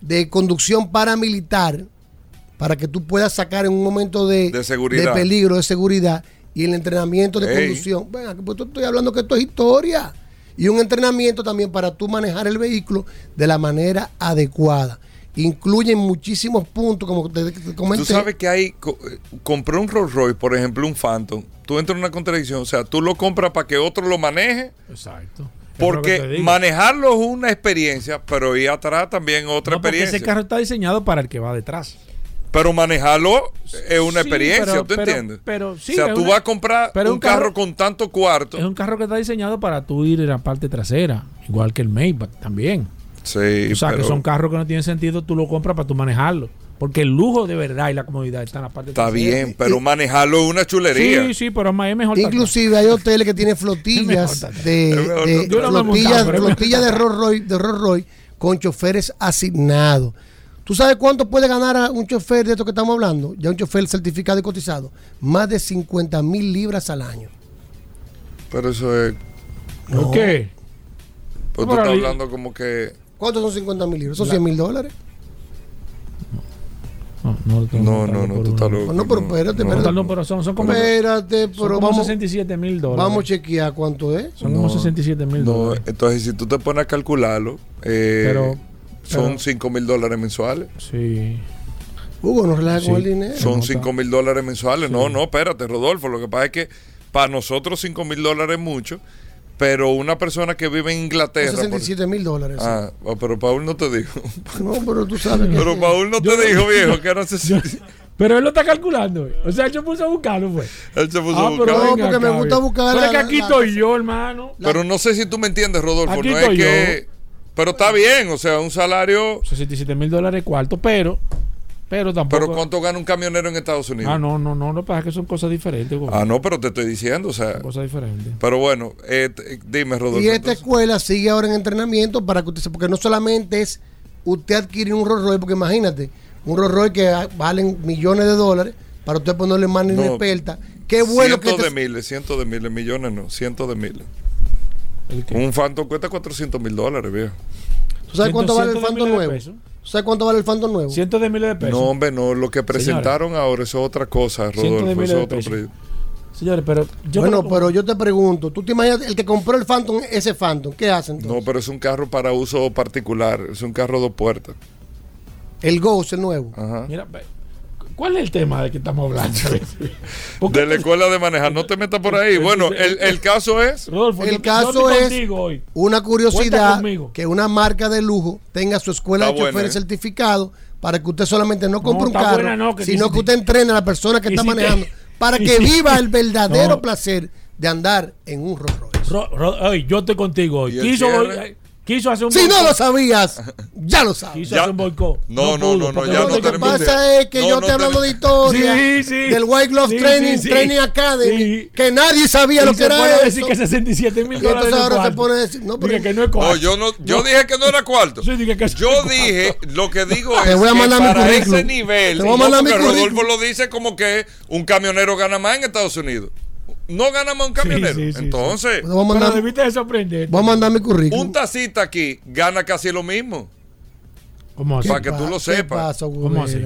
de conducción paramilitar para que tú puedas sacar en un momento de, De seguridad. de peligro, de seguridad, y el entrenamiento de Ey. conducción. Venga, pues estoy hablando que esto es historia. Y un entrenamiento también para tú manejar el vehículo de la manera adecuada. Incluyen muchísimos puntos, como te, te comenté. Tú sabes que hay. co- eh, Compré un Rolls Royce, por ejemplo, un Phantom. Tú entras en una contradicción. O sea, tú lo compras para que otro lo maneje. Exacto. Porque manejarlo es una experiencia, pero ir atrás también otra No, porque experiencia. ese carro está diseñado para el que va detrás. Pero manejarlo es una Sí, experiencia, pero- ¿tú pero- entiendes? pero sí, o sea, tú una- vas a comprar pero un, un carro, carro- con tanto cuarto. Es un carro que está diseñado para tú ir en la parte trasera, igual que el Maybach también. Sí, o sea, que son carros que no tienen sentido, tú lo compras para tú manejarlo. Porque el lujo de verdad y la comodidad está en la parte está bien, pero manejarlo es una chulería. Sí, sí, pero es mejor. Inclusive hay hoteles que tienen flotillas <laughs> de, de- no. He flotillas, montado, de Rolls Royce, de Rolls Royce con choferes asignados. ¿Tú sabes cuánto puede ganar a un chofer de esto que estamos hablando? Ya un chofer certificado y cotizado. Más de 50 mil libras al año. Pero eso es. ¿Por ¿Por qué? Pues tú estás ahí. hablando como que. ¿Cuántos son 50 mil libras? ¿Son La- 100 mil dólares? No, no, No, no, no, tú estás loco. No, pero espérate, no. espérate. No, pero son, son como, Espérate, son pero como vamos, 67 mil dólares. vamos a chequear cuánto es. Son como 67 mil No, dólares. entonces si tú te pones a calcularlo, eh, Pero- son pero- 5 mil dólares mensuales. Sí. Hugo, no relaja con el dinero. Son 5 mil dólares mensuales. No, no, espérate, Rodolfo. Lo que pasa es que para nosotros 5 mil dólares es mucho, pero una persona que vive en Inglaterra. Son por- 67 mil dólares. Ah, oh, pero Paul no te dijo. <laughs> No, pero tú sabes que. Pero Paul no te <laughs> Yo- dijo, viejo, que era 60. Pero él lo está calculando. eh. O sea, él se puso a buscarlo, pues. Él se puso Ah, a pero buscar. No, porque me gusta buscar Pero es que aquí la- estoy yo, hermano. Pero no sé si tú me entiendes, Rodolfo. Aquí no es estoy que. Pero está bien, o sea, un salario. 67 mil dólares cuarto, pero. Pero tampoco. Pero ¿cuánto gana un camionero en Estados Unidos? Ah, no, no, no. Lo que pasa es que son cosas diferentes. güey. Ah, no, pero te estoy diciendo, o sea. Cosas diferentes. Pero bueno, eh, t- dime, Rodolfo. Y esta entonces. escuela sigue ahora en entrenamiento para que usted se- porque no solamente es usted adquirir un Rolls Royce, porque imagínate, un Rolls Royce que valen millones de dólares, para usted ponerle mano No. inexperta. Qué bueno que cientos este- de miles, cientos de miles, millones no, cientos de miles. Un Phantom cuesta 400 mil dólares, viejo. ¿Tú sabes cuánto vale el cientos Phantom nuevo? pesos. ¿Tú sabes cuánto vale el Phantom nuevo? Cientos de miles de pesos. No, hombre, no, lo que presentaron ahora eso es otra cosa, Rodolfo, es de otro. Señores, pero yo bueno, pero yo te pregunto, ¿tú te imaginas el que compró el Phantom, ese Phantom, qué hace entonces? No, pero es un carro para uso particular, es un carro dos puertas. El Ghost, el nuevo. Ajá. Mira, ve, ¿cuál es el tema de que estamos hablando? <laughs> De la escuela de manejar, no te metas por ahí. Bueno, el, el caso es. Rodolfo, El yo- caso es contigo hoy. una curiosidad que una marca de lujo tenga su escuela Está de choferes buena, ¿eh? certificado para que usted solamente no compre un carro, buena, no, que sino que usted entrene a la persona que <laughs> está si te- manejando para que si- viva el verdadero No. placer de andar en un Rolls Royce. Ro- Ro- yo estoy contigo hoy. ¿Y el Quiso, cierre? Quiso hacer un Si no boicot. lo sabías, ya lo sabes. Quiso Ya. hacer un boicot. No, no, pudo, no, no, porque ya Lo no que tenemos pasa es que No, yo no estoy hablando de historia Sí, sí. del White Glove Sí, Training, sí, sí. Training Academy, Sí. que nadie sabía Y lo que era eso. decir que 67 mil Y dólares entonces no es ahora se cuarto. pone a decir, no, pero Dije que no es No, cuarto. yo no, yo dije que no era cuarto. Sí, dije que sí Yo dije, lo que digo Te es voy a que mandar mi para currículum. ese nivel, Te voy a no, mandar mi porque Rodolfo currículum. lo dice como que un camionero gana más en Estados Unidos. No gana más un camionero. sí, sí, Entonces, Vamos a Pero mandar, debiste de sorprender. voy a mandar mi currículum. un tacita aquí gana casi lo mismo. ¿Cómo así? para que tú lo ¿Qué sepas. pasó, ¿Cómo así?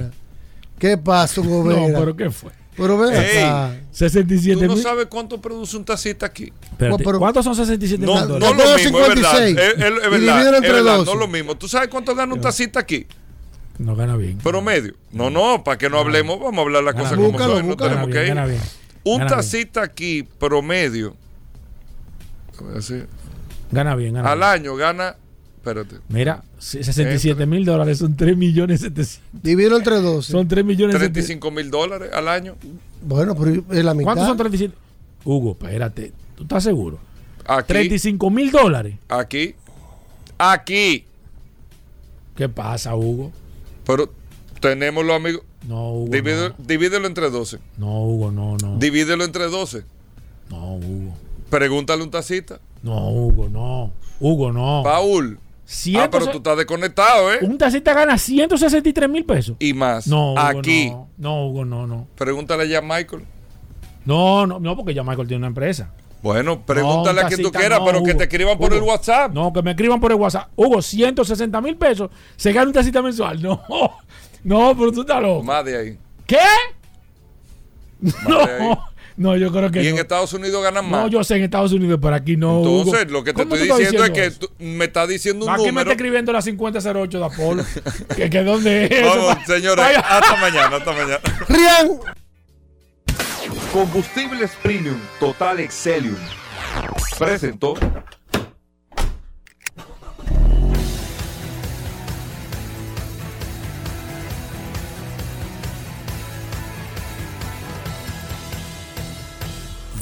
¿Qué pasó, <laughs> No, Gobera? pero ¿qué fue? Pero ven Ey. acá. 67 Tú no mil. sabes cuánto produce un tacita aquí. Espérate, No, pero- ¿Cuántos son 67 mil No, no dólares? lo mismo, doy es verdad. 56. Es, es- es verdad, divídelo es entre verdad, 12. no lo mismo. ¿Tú sabes cuánto gana un tacita aquí? No gana bien. Promedio. No, no, para que no hablemos, vamos a hablar las Gana cosas como son. No tenemos Gana que ir. gana bien. Un Gana bien. aquí, promedio, voy a decir, Gana bien, gana al bien. año gana, espérate, Mira, si- 67 mil dólares son 3 millones 700. Divídelo entre 12. Son 3 millones 700. 35 mil dólares al año. Bueno, pero es la mitad. ¿Cuántos son 37? Hugo, espérate. ¿Tú estás seguro? Aquí, 35 mil dólares. aquí, aquí. ¿Qué pasa, Hugo? Pero tenemos los amigos. No, Hugo. Divídelo, No, divídelo entre 12. no Hugo, no, no. Divídelo entre 12. No, Hugo. Pregúntale un tacita. No, Hugo, no. Hugo, no. Paul. Ah, pero tú estás desconectado, ¿eh? Un tacita gana 163 mil pesos. Y más. No, Hugo, aquí. No, no, Hugo, no, no. Pregúntale ya a Michael. No, no, no, porque ya Michael tiene una empresa. Bueno, pregúntale No, a quien tú quieras, no, pero que te escriban por Hugo. el WhatsApp. No, que me escriban por el WhatsApp. Hugo, 160 mil pesos. Se gana un tacita mensual. <laughs> No, no, pero tú estás loco. Más de ahí. ¿Qué? Más de ahí. <laughs> No, no, yo creo que Y en no. Estados Unidos ganan más. No, yo sé en Estados Unidos, pero aquí no. Entonces, Hugo. lo que te ¿Cómo estoy diciendo es que tú- me está diciendo un Aquí me número. está escribiendo la 5008 de Apolo. <laughs> que, que dónde es eso? Vamos, señores, Vaya. hasta mañana, hasta mañana. <laughs> Rian. Combustibles Premium Total Excelium. Presentó.